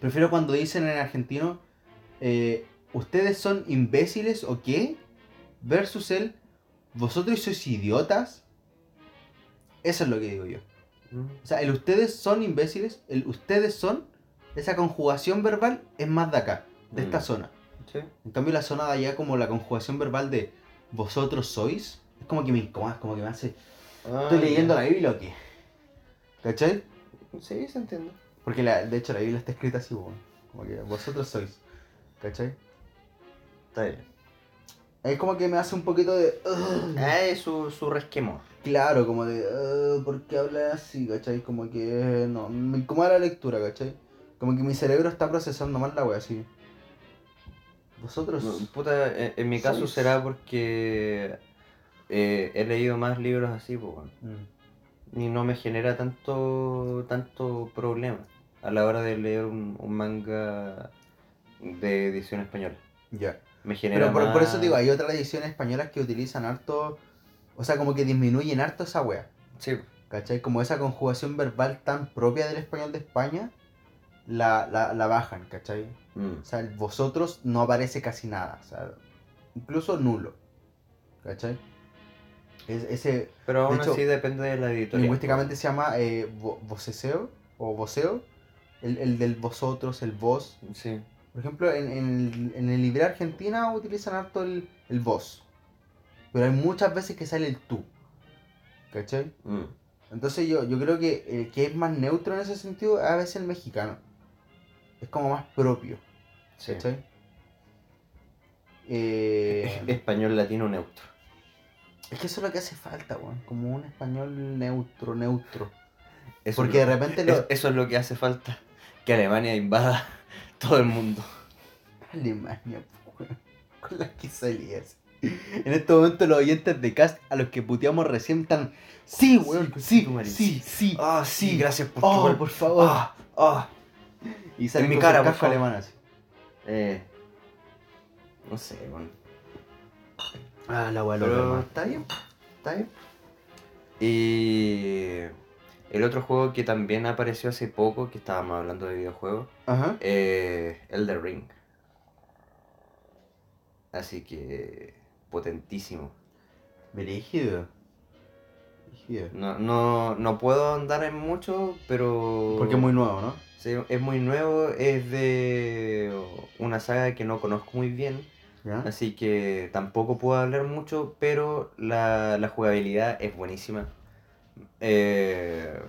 Prefiero cuando dicen en argentino, eh, ¿ustedes son imbéciles o qué? Versus el, ¿vosotros sois idiotas? Eso es lo que digo yo. O sea, el ustedes son imbéciles, el ustedes son, esa conjugación verbal es más de acá, de esta Mm. zona. Sí. En cambio la zona de allá como la conjugación verbal de vosotros sois, es como que me incomoda, como que me hace... ¿Estoy leyendo la Biblia o qué? ¿Cachai? Sí, se entiende. Porque la- de hecho la Biblia está escrita así, weón. Como que vosotros sois. ¿Cachai? Está bien. Es como que me hace un poquito de... Ah, es su, su resquemor. Claro, como de... "Ugh, ¿Por qué hablas así? ¿Cachai? Como que... No, me incomoda la lectura, ¿cachai? Como que mi cerebro está procesando mal la wea, así. Vosotros... No, Puta, en, en mi caso Sois- será porque eh, he leído más libros así, pues. Mm. y no me genera tanto tanto problema a la hora de leer un, un manga de edición española. Ya. Me genera Pero por, por eso digo, hay otras ediciones españolas que utilizan harto... O sea, como que disminuyen harto esa wea. Sí, ¿Cachai? Como esa conjugación verbal tan propia del español de España, la, la, la bajan, ¿cachai? mm, O sea, el vosotros no aparece casi nada, o sea, incluso nulo, ¿cachai? Es, ese pero aún De hecho, depende de la editorial. lingüísticamente se llama eh, vo- voceseo o voceo, el, el del vosotros, el vos. Sí, Por ejemplo, en, en el, en el libre argentina utilizan harto el, el vos, pero hay muchas veces que sale el tú, ¿cachai? mm, Entonces yo, yo creo que el que es más neutro en ese sentido es a veces el mexicano. Es como más propio, sí. ¿cachai? Eh, Español latino neutro. es que eso es lo que hace falta, weón. Como un español neutro, neutro. Eso Porque de repente lo... eso es lo que hace falta. Que Alemania invada todo el mundo. Alemania, weón. Con las que salías. En este momento los oyentes de cast a los que puteamos recién están... Sí, weón, sí, sí, sí. Ah, sí, gracias por Oh, tu por favor. Ah, ah. Y salen en mi cara, por favor. alemán así. Eh, no sé, bueno. Ah, la Pero loca, está bien, está bien. Y el otro juego que también apareció hace poco, que estábamos hablando de videojuegos, Ajá. eh, Elder Ring. Así que potentísimo. Brígido. Brígido. No, no, no puedo andar en mucho, pero... Porque es muy nuevo, ¿no? Sí, es muy nuevo, es de una saga que no conozco muy bien, ¿Ya? así que tampoco puedo hablar mucho, pero la, la jugabilidad es buenísima. Eh,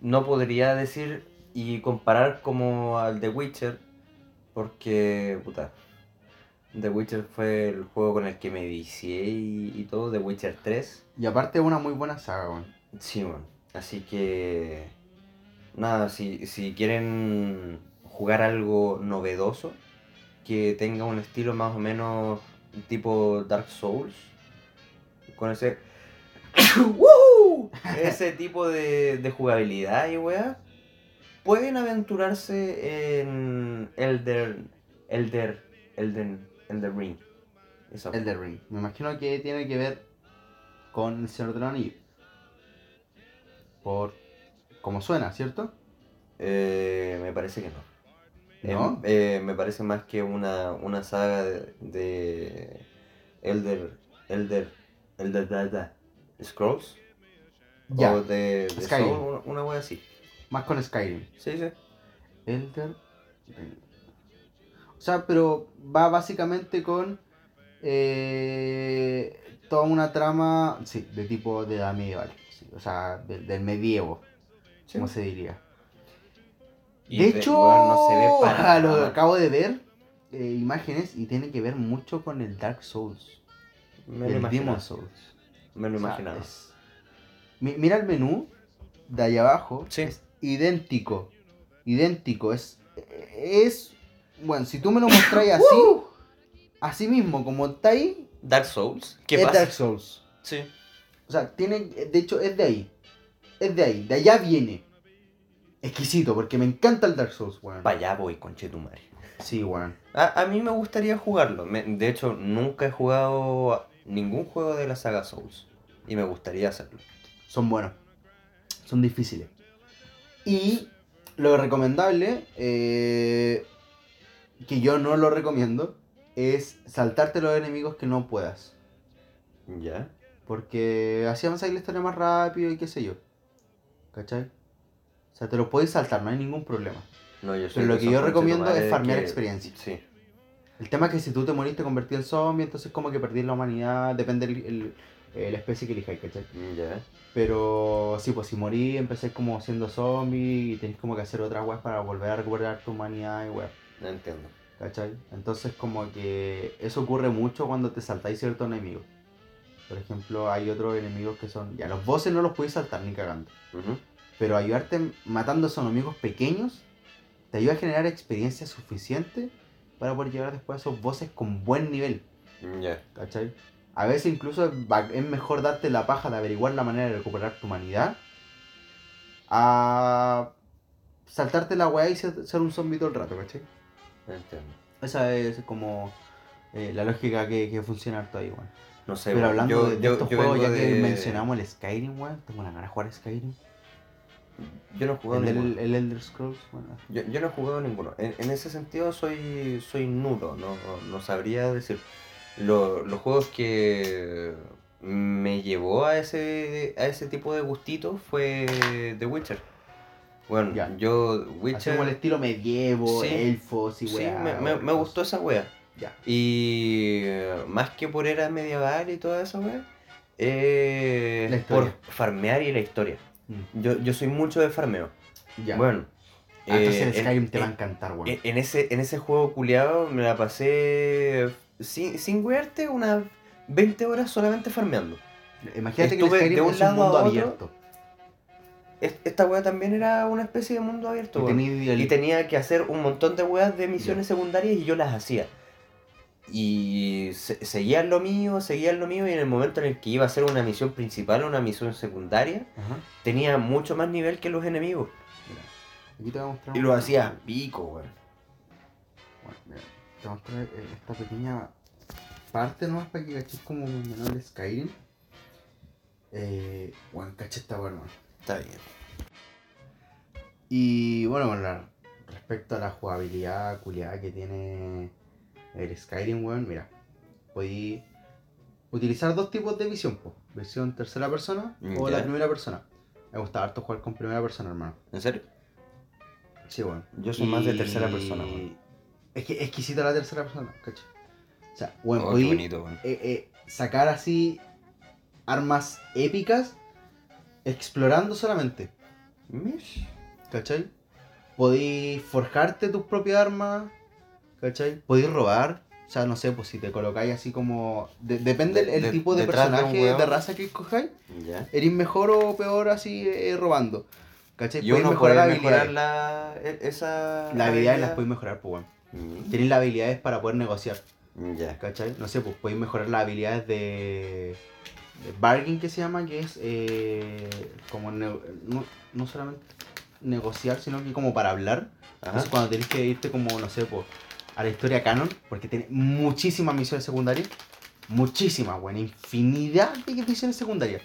no podría decir y comparar como al The Witcher, Porque, puta, The Witcher fue el juego con el que me vicié y, y todo, The Witcher 3. Y aparte es una muy buena saga, weón. Sí, bueno. Así que, nada, si, si quieren jugar algo novedoso, que tenga un estilo más o menos tipo Dark Souls, con ese... ¡Woo! Ese tipo de, de jugabilidad y weá, pueden aventurarse en Elder, Elder, Elden, Elden Ring. Esa weá. Elden Ring. Me imagino que tiene que ver con el Señor de los Anillos. Por como suena, ¿cierto? Eh, me parece que no. ¿No? Eh, eh, me parece más que una, una saga de, de Elder, Elder, Elder da- da- Scrolls. Ya. O de, de Skyrim. Soul, una, wea así. Más con Skyrim. Sí, sí. Elder. O sea, pero va básicamente con eh, toda una trama, sí, de tipo de edad medieval. sí, o sea, del, del medievo, Sí. como se diría. Y de hecho, weón, no se ve para lo nada. acabo de ver eh, imágenes y tiene que ver mucho con el Dark Souls. Me lo. Demon Souls. Me lo O sea, imaginaba. es- Mi- Mira el menú de ahí abajo. Sí. Es idéntico. Idéntico. Es. Es. Bueno, si tú me lo mostráis así. Así mismo, como está ahí. Dark Souls. ¿Qué es pasa? Dark Souls. Sí. O sea, tiene. De hecho, es de ahí. Es de ahí. De allá viene. Exquisito, porque me encanta el Dark Souls, weón. Para allá voy, conchetumare. Sí, weón. A, a mí me gustaría jugarlo. Me- de hecho, nunca he jugado ningún juego de la saga Souls. Y me gustaría hacerlo. Son buenos. Son difíciles. Y lo recomendable, eh, que yo no lo recomiendo, es saltarte los enemigos que no puedas. ¿Ya? Porque así avanzáis la historia más rápido y qué sé yo. ¿Cachai? O sea, te lo puedes saltar, no hay ningún problema. No, yo Pero lo de que yo recomiendo es farmear que- experiencia. Sí. El tema es que si tú te moriste convertido en zombie, entonces como que perdí la humanidad, depende eh, la especie que elijáis, ¿cachai? Ya. Pero sí, pues si morí, empecé como siendo zombie y tenés como que hacer otras weas para volver a recuperar tu humanidad y weas, No entiendo. ¿cachai? Entonces como que eso ocurre mucho cuando te saltáis ciertos enemigos. Por ejemplo, hay otros enemigos que son... Ya, los bosses no los podéis saltar ni cagando. Ujú. Pero ayudarte matando a esos enemigos pequeños te ayuda a generar experiencia suficiente para poder llegar después a esos bosses con buen nivel. Ya. ¿Cachai? A veces incluso es mejor darte la paja de averiguar la manera de recuperar tu humanidad a saltarte la weá y ser, un zombie todo el rato, ¿cachai? Entiendo. Esa es como eh, la lógica que, que funciona harto ahí, weón. No sé, Pero hablando yo- de, de yo- estos yo juegos, ya que mencionamos el Skyrim, weón, tengo una gana de jugar Skyrim. Yo no he jugado El, ninguno. del- el Elder Scrolls, bueno. Yo, yo no he jugado ninguno. En, en ese sentido soy, soy nulo, no, no sabría decir. Lo- los juegos que me llevó a ese, a ese tipo de gustito fue The Witcher. Bueno, Ya. yo Así Witcher... como el estilo medievo, Sí. elfos y sí, weá. me, me- me gustó esa wea. Ya. Y más que por era medieval y toda esa wea, eh, por farmear y la historia. Mm, Yo, yo soy mucho de farmeo. Ya. Bueno. Ah, entonces eh, en- Skyrim te va a en- encantar, weón. en, en ese, en ese juego culiado me la pasé sin, sin wearte unas 20 horas solamente farmeando. Imagínate que el de un lado mundo a otro, abierto. Es- Esta wea también era una especie de mundo abierto. Y weón. tení el- Y tenía que hacer un montón de weas de misiones secundarias y yo las hacía. Y se- seguía lo mío, seguía lo mío y en el momento en el que iba a hacer una misión principal o una misión secundaria, Ajá. tenía mucho más nivel que los enemigos. Mira, aquí te voy a mostrar. Y lo hacía pico, weón. Bueno, mira, te voy a mostrar eh, esta pequeña parte nomás para que caches como menor de Skyrim. Eh, bueno, caché esta hermano. Está bien. Y bueno, la- respecto a la jugabilidad culiada que tiene el Skyrim, weón, mira, podí utilizar dos tipos de visión, po. versión tercera persona o la primera persona. Me gusta harto jugar con primera persona, hermano. ¿En serio? Sí, bueno. Yo soy más de tercera persona, weón. Es que exquisita la tercera persona, ¿cachai? O sea, bueno, Oh, podí, bonito, weón. eh, eh, sacar así armas épicas explorando solamente. ¿cachai? Podí forjarte tus propias armas ¿cachai? Podéis robar, o sea, no sé, pues si te colocáis así como... de- depende De- el de- tipo de personaje, de, raza que escojáis, eres mejor o peor así eh, robando. ¿Cachai? Y Podéis uno puede habilidades. mejorar la, esa Las habilidades las podéis mejorar, pues bueno. Mm, Tenéis las habilidades para poder negociar, Ya. ¿cachai? No sé, pues podéis mejorar las habilidades de... de bargain que se llama, que es eh, como no, no solamente negociar, sino que como para hablar. Ajá. Entonces cuando tenés que irte como, no sé, pues, a la historia canon, porque tiene muchísimas misiones secundarias, muchísimas, weón, infinidad de misiones secundarias.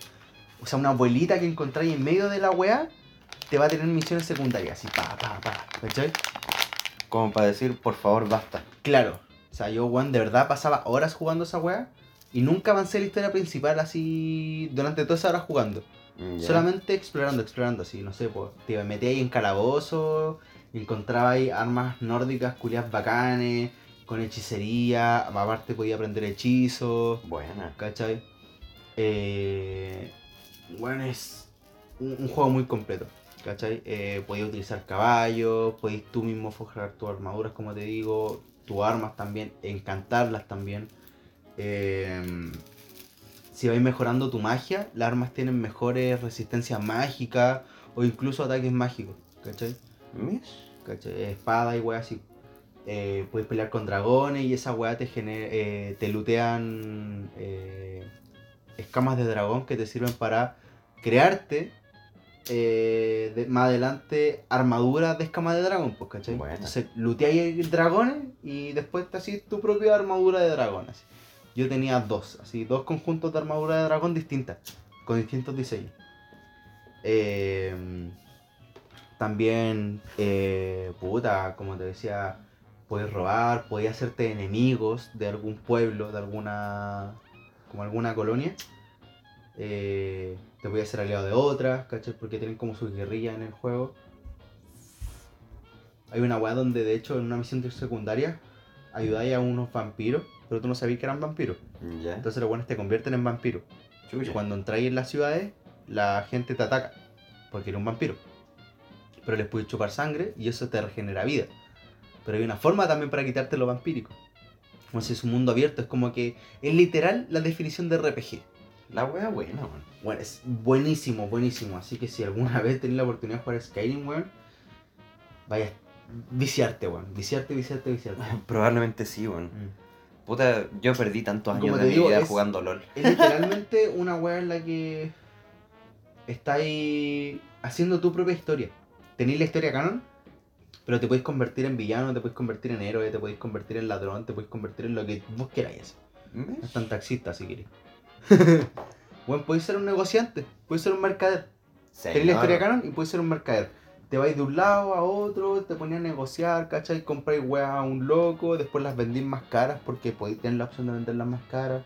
O sea, una abuelita que encontráis en medio de la weá, te va a tener misiones secundarias, así, pa, pa, pa, ¿cachai? Como para decir, por favor, basta. Claro, o sea, yo, weón, de verdad pasaba horas jugando esa weá y nunca avancé la historia principal así durante todas esas horas jugando. Ya. Solamente explorando, explorando, así, no sé, pues, te metí ahí en calabozo, encontraba ahí armas nórdicas, culias bacanes, con hechicería, aparte podía aprender hechizos, Buena. ¿cachai? Eh, bueno, es un, un juego muy completo, ¿cachai? Eh, podías utilizar caballos, podéis tú mismo forjar tus armaduras, como te digo, tus armas también, encantarlas también. Eh, si vais mejorando tu magia, las armas tienen mejores resistencias mágicas o incluso ataques mágicos, ¿cachai? ¿cachai? Espada y weas así. Eh, puedes pelear con dragones y esa weá te, gener- eh, te lutean eh, escamas de dragón que te sirven para crearte eh, de- más adelante armaduras de escamas de dragón, pues, ¿cachai? Buena. Entonces luteáis dragones y después te hacís tu propia armadura de dragón. así. Yo tenía dos, así, dos conjuntos de armadura de dragón distintas, con distintos diseños. Eh, también, eh, puta, como te decía, puedes robar, puedes hacerte enemigos de algún pueblo, de alguna, como alguna colonia. Eh, te voy a hacer aliado de otras, ¿cachai? Porque tienen como sus guerrillas en el juego. Hay una weá donde, de hecho, en una misión de secundaria, ayudáis a unos vampiros, pero tú no sabías que eran vampiros. Ya. Entonces los buenos te convierten en vampiros. Y cuando entráis en las ciudades, la gente te ataca. Porque eres un vampiro. Pero les puedes chupar sangre y eso te regenera vida. Pero hay una forma también para quitarte lo vampírico. Como si es un mundo abierto. Es como que es literal la definición de RPG. La wea buena, man. Bueno, es buenísimo, buenísimo. Así que si alguna vez tenés la oportunidad de jugar Skyrim, weón, vaya viciarte, weón. Viciarte, viciarte, viciarte. Probablemente sí, weón. Mm. Puta, yo perdí tantos años de mi digo, vida es- jugando LOL. Es literalmente una weá en la que estáis haciendo tu propia historia. Tenéis la historia canon, pero te podéis convertir en villano, te podéis convertir en héroe, te podéis convertir en ladrón, te podéis convertir en lo que vos queráis. Es tan taxista si queréis. bueno, podéis ser un negociante, podéis ser un mercader. Tenéis la historia canon y podéis ser un mercader. Te vais de un lado a otro, te ponías a negociar, ¿cachai? Compráis weas a un loco, después las vendís más caras porque podéis tener la opción de venderlas más caras,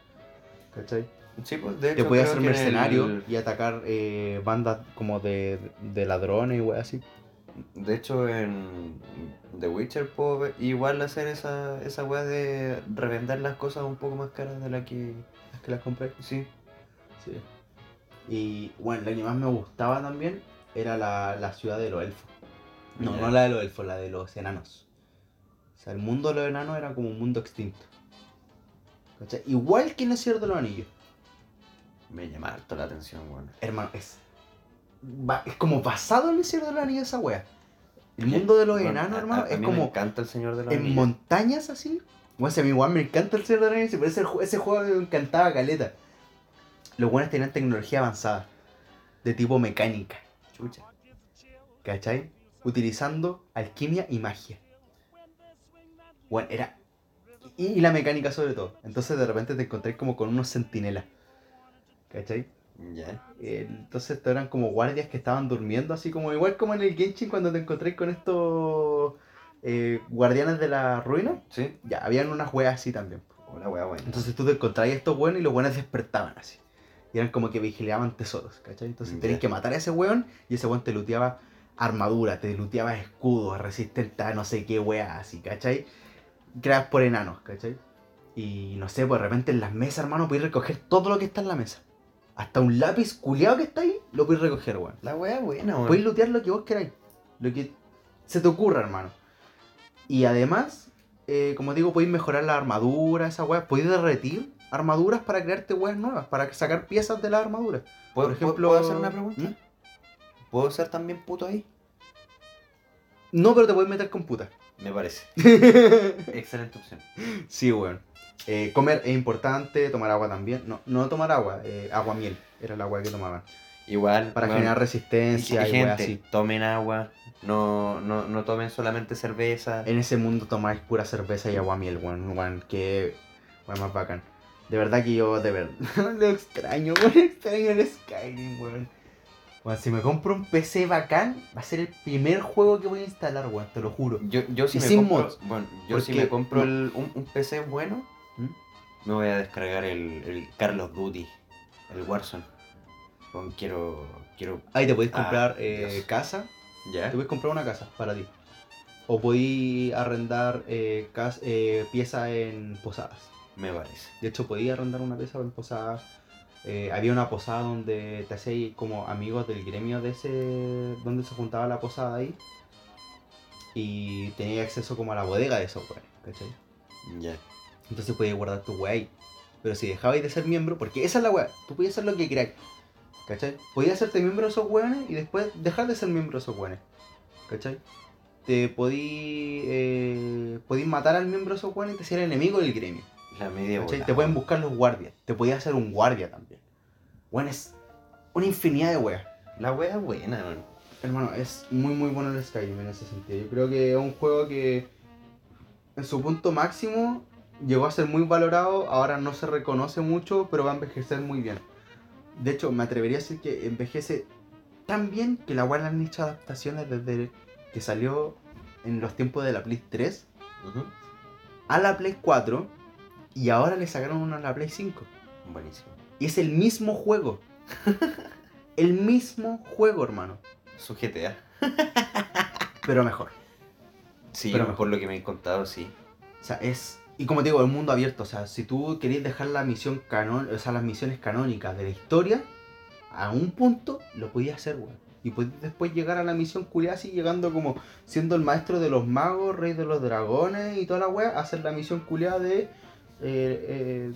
¿cachai? Sí, pues de Te hecho. podías creo hacer mercenario el- y atacar eh, bandas como de, de ladrones y weas así. De hecho, en The Witcher puedo igual hacer esa, esa wea de revender las cosas un poco más caras de la que. Que las compré. Sí. Sí. Y bueno, la que más me gustaba también era la, la ciudad de los elfos. No, no la de los elfos, la de los enanos. O sea, el mundo de los enanos era como un mundo extinto. ¿Cachai? Igual que en el Señor de los Anillos. Me llama harto la atención, weón. Hermano, es. Es como basado en el Señor de los Anillos esa wea. El mundo de los enanos, hermano, a- a es mí Me como encanta el Señor de los en Anillos. montañas así. Bueno, si a mí igual me encanta el Señor de los Anillos, pero ese, ese juego me encantaba caleta. Los buenos tenían tecnología avanzada. De tipo mecánica. Chucha. ¿Cachai? Utilizando alquimia y magia. Bueno, era. Y, y la mecánica sobre todo. Entonces de repente te encontré como con unos centinelas. ¿Cachai? Ya. Eh, Entonces estos eran como guardias que estaban durmiendo, así como igual como en el Genshin cuando te encontré con estos eh, guardianes de la ruina. Sí. Ya, habían unas weas así también. Hola, wea buena. Entonces tú te encontrabas estos weones y los weones despertaban así. Y eran como que vigilaban tesoros, ¿cachai? Entonces tenías que matar a ese weón y ese weón te luteaba armadura, te luteaba escudos, resistente a no sé qué wea así, ¿cachai? Creadas por enanos, ¿cachai? Y no sé, pues de repente en las mesas, hermano, podéis recoger todo lo que está en la mesa. Hasta un lápiz culeado que está ahí, lo podéis recoger, weón. La wea buena, weón. Podéis lootear lo que vos queráis. Lo que se te ocurra, hermano. Y además, eh, como digo, podéis mejorar la armadura, esa weá. Podéis derretir armaduras para crearte weas nuevas, para sacar piezas de la armadura. ¿Puedo, Por ejemplo- ¿puedo hacer una pregunta? ¿Mm? ¿Puedo ser también puto ahí? No, pero te puedes meter con puta. Me parece. Excelente opción. Sí, weón. Eh, comer es importante, tomar agua también. No, no tomar agua, eh, agua miel era el agua que tomaban. Igual. Para generar resistencia y y, gente, así. tomen agua. No, no, no tomen solamente cerveza. En ese mundo tomáis pura cerveza y agua miel, weón. weón que weón más bacán. De verdad que yo, de verdad, lo extraño, weón. Extraño el Skyrim, weón. Weón, si me compro un PC bacán, va a ser el primer juego que voy a instalar, weón, te lo juro. Yo, yo si Y me sin compro, mods. Bueno, yo si me compro el- un, un PC bueno, ¿Mm? me voy a descargar el, el Carlos Duty, el Warzone. Weón, quiero. quiero. Ahí te podéis Ah, comprar eh, casa ¿Ya? Te puedes comprar una casa para ti. O podéis arrendar eh, eh, piezas en posadas. Me parece. De hecho, podías arrendar una pieza en posadas. Eh, había una posada donde te hacéis como amigos del gremio de ese. donde se juntaba la posada ahí. Y tenías acceso como a la bodega de esos weones, ¿cachai? Ya. Entonces podías guardar tu weá. Pero si dejabais de ser miembro, porque esa es la weá, tú podías hacer lo que queráis. ¿Cachai? Podías hacerte miembro de esos weones y después dejar de ser miembro de esos weones. ¿Cachai? Te podí, eh, podí matar al miembro de esos weones y te el enemigo del gremio. La media ¿cachai? Te pueden buscar los guardias. Te podías hacer un guardia también. Bueno, es una infinidad de weas. La wea es buena, man. Hermano, es muy muy bueno el Skyrim en ese sentido. Yo creo que es un juego que en su punto máximo llegó a ser muy valorado, ahora no se reconoce mucho, pero va a envejecer muy bien. De hecho, me atrevería a decir que envejece tan bien que la cual han hecho adaptaciones desde que salió en los tiempos de la Play 3 Ujú. a la Play 4 y ahora le sacaron una a la Play 5. Buenísimo. Y es el mismo juego. el mismo juego, hermano. Su GTA. Pero mejor. Sí, Pero por mejor. lo que me han contado, sí. O sea, es. Y como te digo, el mundo abierto. O sea, si tú querías dejar la misión canon, o sea, las misiones canónicas de la historia a un punto, lo podías hacer, weón. Y podías después llegar a la misión culiada así, llegando como siendo el maestro de los magos, rey de los dragones y toda la weá, hacer la misión culiada de eh, eh,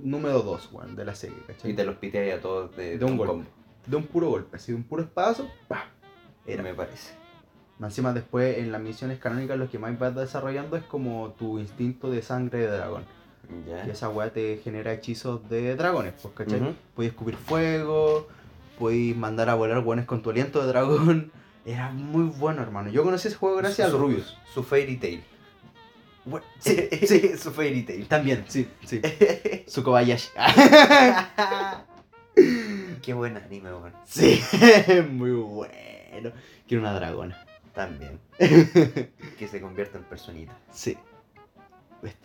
número 2, weón, de la serie, ¿cachai? Y te los pité ahí a todos de, De un golpe. combo. De un puro golpe, así de un puro espadazo, ¡pah! Era. Me parece. Encima después en las misiones canónicas lo que más vas desarrollando es como tu instinto de sangre de dragón. Y esa weá te genera hechizos de dragones, pues, ¿cachai? Podías escupir fuego, podías mandar a volar weones con tu aliento de dragón. Era muy bueno, hermano. Yo conocí ese juego gracias Su- Rubius. Su Fairy Tail. Bueno, sí, sí, su Fairy Tail. también, sí, sí. Su Kobayashi. Qué buen anime, weón. sí, muy bueno. Quiero una dragona. También. que se convierta en personita. Sí.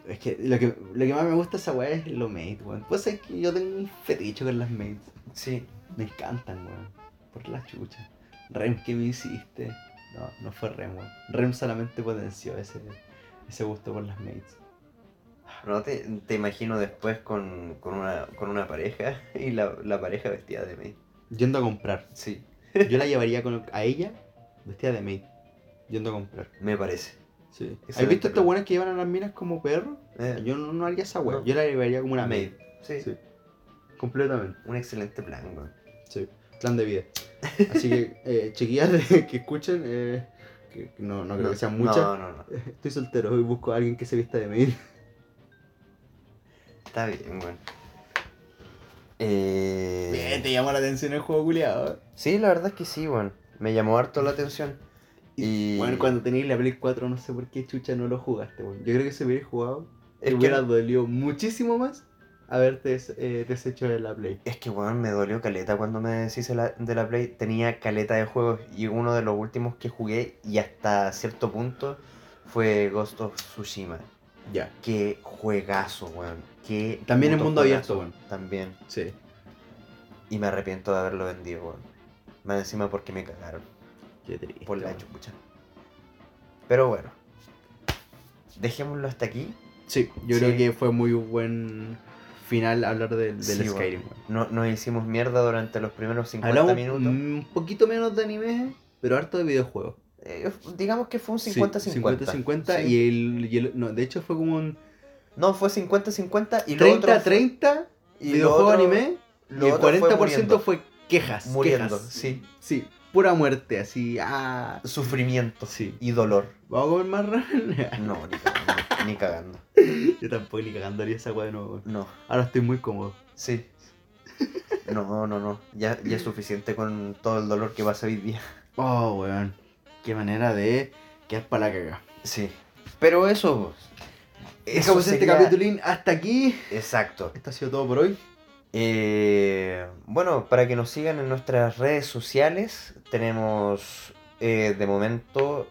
Es- que lo, que lo que más me gusta de esa weá es lo mate, weón. Pues es que yo tengo un feticho con las mates. Sí. Me encantan, weón. Por la chucha. Rem, ¿qué me hiciste? No, no fue Rem, weón. Rem solamente potenció ese, ese gusto por las mates. No te, te imagino después con, con, una, con una pareja y la, la pareja vestida de mí. Yendo a comprar. Sí. Yo la llevaría con, a ella vestida de maid. Yendo a comprar. Me parece. Sí. ¿Has visto estos plan. buenos que llevan a las minas como perros? Eh, Yo no, no haría esa weá. No. Yo la llevaría como una maid. Sí. Sí. Completamente. Un excelente plan, weón. Sí. Plan de vida. Así que, eh, chiquillas que escuchen, eh, que no, no creo que sean muchas. No, no, no. Estoy soltero y busco a alguien que se vista de maid. Está bien, weón. Eh... te llamó la atención el juego culiado. Sí, la verdad es que sí, weón. Me llamó harto la atención. Y... Bueno, cuando tenéis la Play 4 no sé por qué chucha no lo jugaste, weón. Yo creo que si hubieras jugado, Es te que- hubiera dolido muchísimo más haberte eh, deshecho de la Play. Es que, weón, me dolió caleta cuando me deshice la- de la Play. Tenía caleta de juegos y uno de los últimos que jugué y hasta cierto punto fue Ghost of Tsushima. Ya. Qué juegazo, weón. Qué También en mundo abierto, weón. También. Sí. Y me arrepiento de haberlo vendido, weón. Más encima porque me cagaron. Qué triste. Por la weón. chucha. Pero bueno. Dejémoslo hasta aquí. Sí, yo Sí. creo que fue muy buen final hablar del, del Sí, Skyrim, weón. No, nos hicimos mierda durante los primeros 50 Hablamos minutos. un poquito menos de anime, pero harto de videojuegos. Eh, digamos que fue un 50-50. 50-50 Sí. y el, y el- No, de hecho fue como un No, fue 50-50 y lo otro fue- 30-30 y videojuego otro- anime lo y el otro fue 40% muriendo. fue quejas. Muriendo, quejas. sí. Sí, pura muerte, así. Ah. Sufrimiento Sí. y dolor. ¿Vamos a comer más ramen? No, ni cagando. ni cagando. Yo tampoco ni cagando haría esa weá de nuevo. No, Ahora estoy muy cómodo. sí. No, no, no. Ya, ya es suficiente con todo el dolor que pasa hoy día. Oh, weón. Qué manera de quedar para la caga. Sí. Pero eso. Eso Dejamos este sería- capitulín hasta aquí. Exacto. Esto ha sido todo por hoy. Eh, bueno, para que nos sigan en nuestras redes sociales, tenemos eh, de momento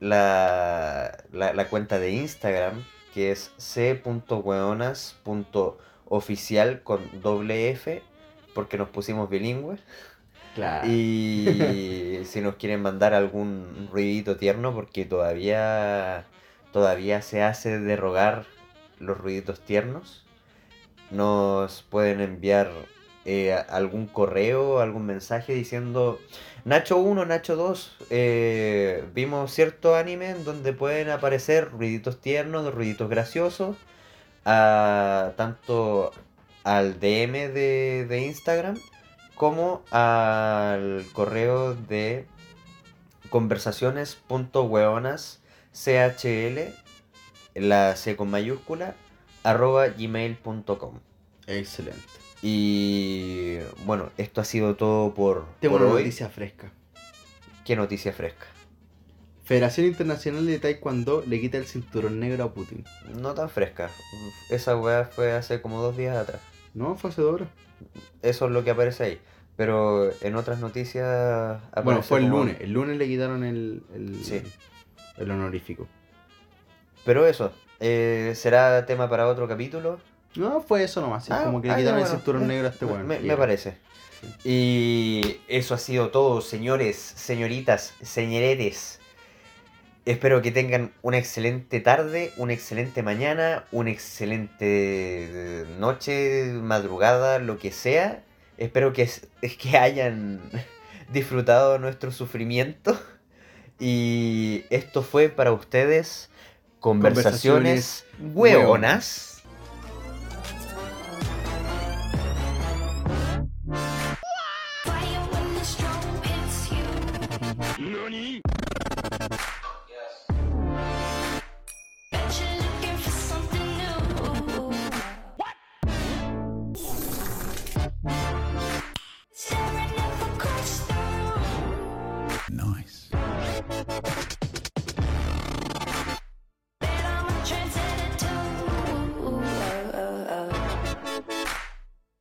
la, la, la cuenta de Instagram, que es c.weonas.oficial con doble F, porque nos pusimos bilingües. Claro. Y si nos quieren mandar algún ruidito tierno, porque todavía, todavía se hace de rogar los ruiditos tiernos, nos pueden enviar eh, algún correo, algún mensaje diciendo Nacho 1, Nacho 2, eh, vimos cierto anime en donde pueden aparecer ruiditos tiernos, ruiditos graciosos, a, tanto al DM de, de Instagram como al correo de conversaciones.hueonas chl la c con mayúscula arroba gmail.com Excelente. y bueno esto ha sido todo por, Tengo por una hoy noticia fresca. qué noticia fresca Federación Internacional de Taekwondo le quita el cinturón negro a Putin. no tan fresca esa weá fue hace como dos días atrás No, fue hace dos horas. eso es lo que aparece ahí pero en otras noticias Bueno, fue el como- lunes. El lunes le quitaron el, el, Sí. el honorífico. pero eso eh, será tema para otro capítulo No, fue eso nomás. Ah, como que le ah, quitaron el cinturón negro a este weón. Me, parece. Y eso ha sido todo, señores, señoritas, señoretes. Espero que tengan una excelente tarde, una excelente mañana, una excelente eh, noche, madrugada, lo que sea. Espero que, que hayan disfrutado nuestro sufrimiento. Y esto fue para ustedes conversaciones, Conversaciones hueonas.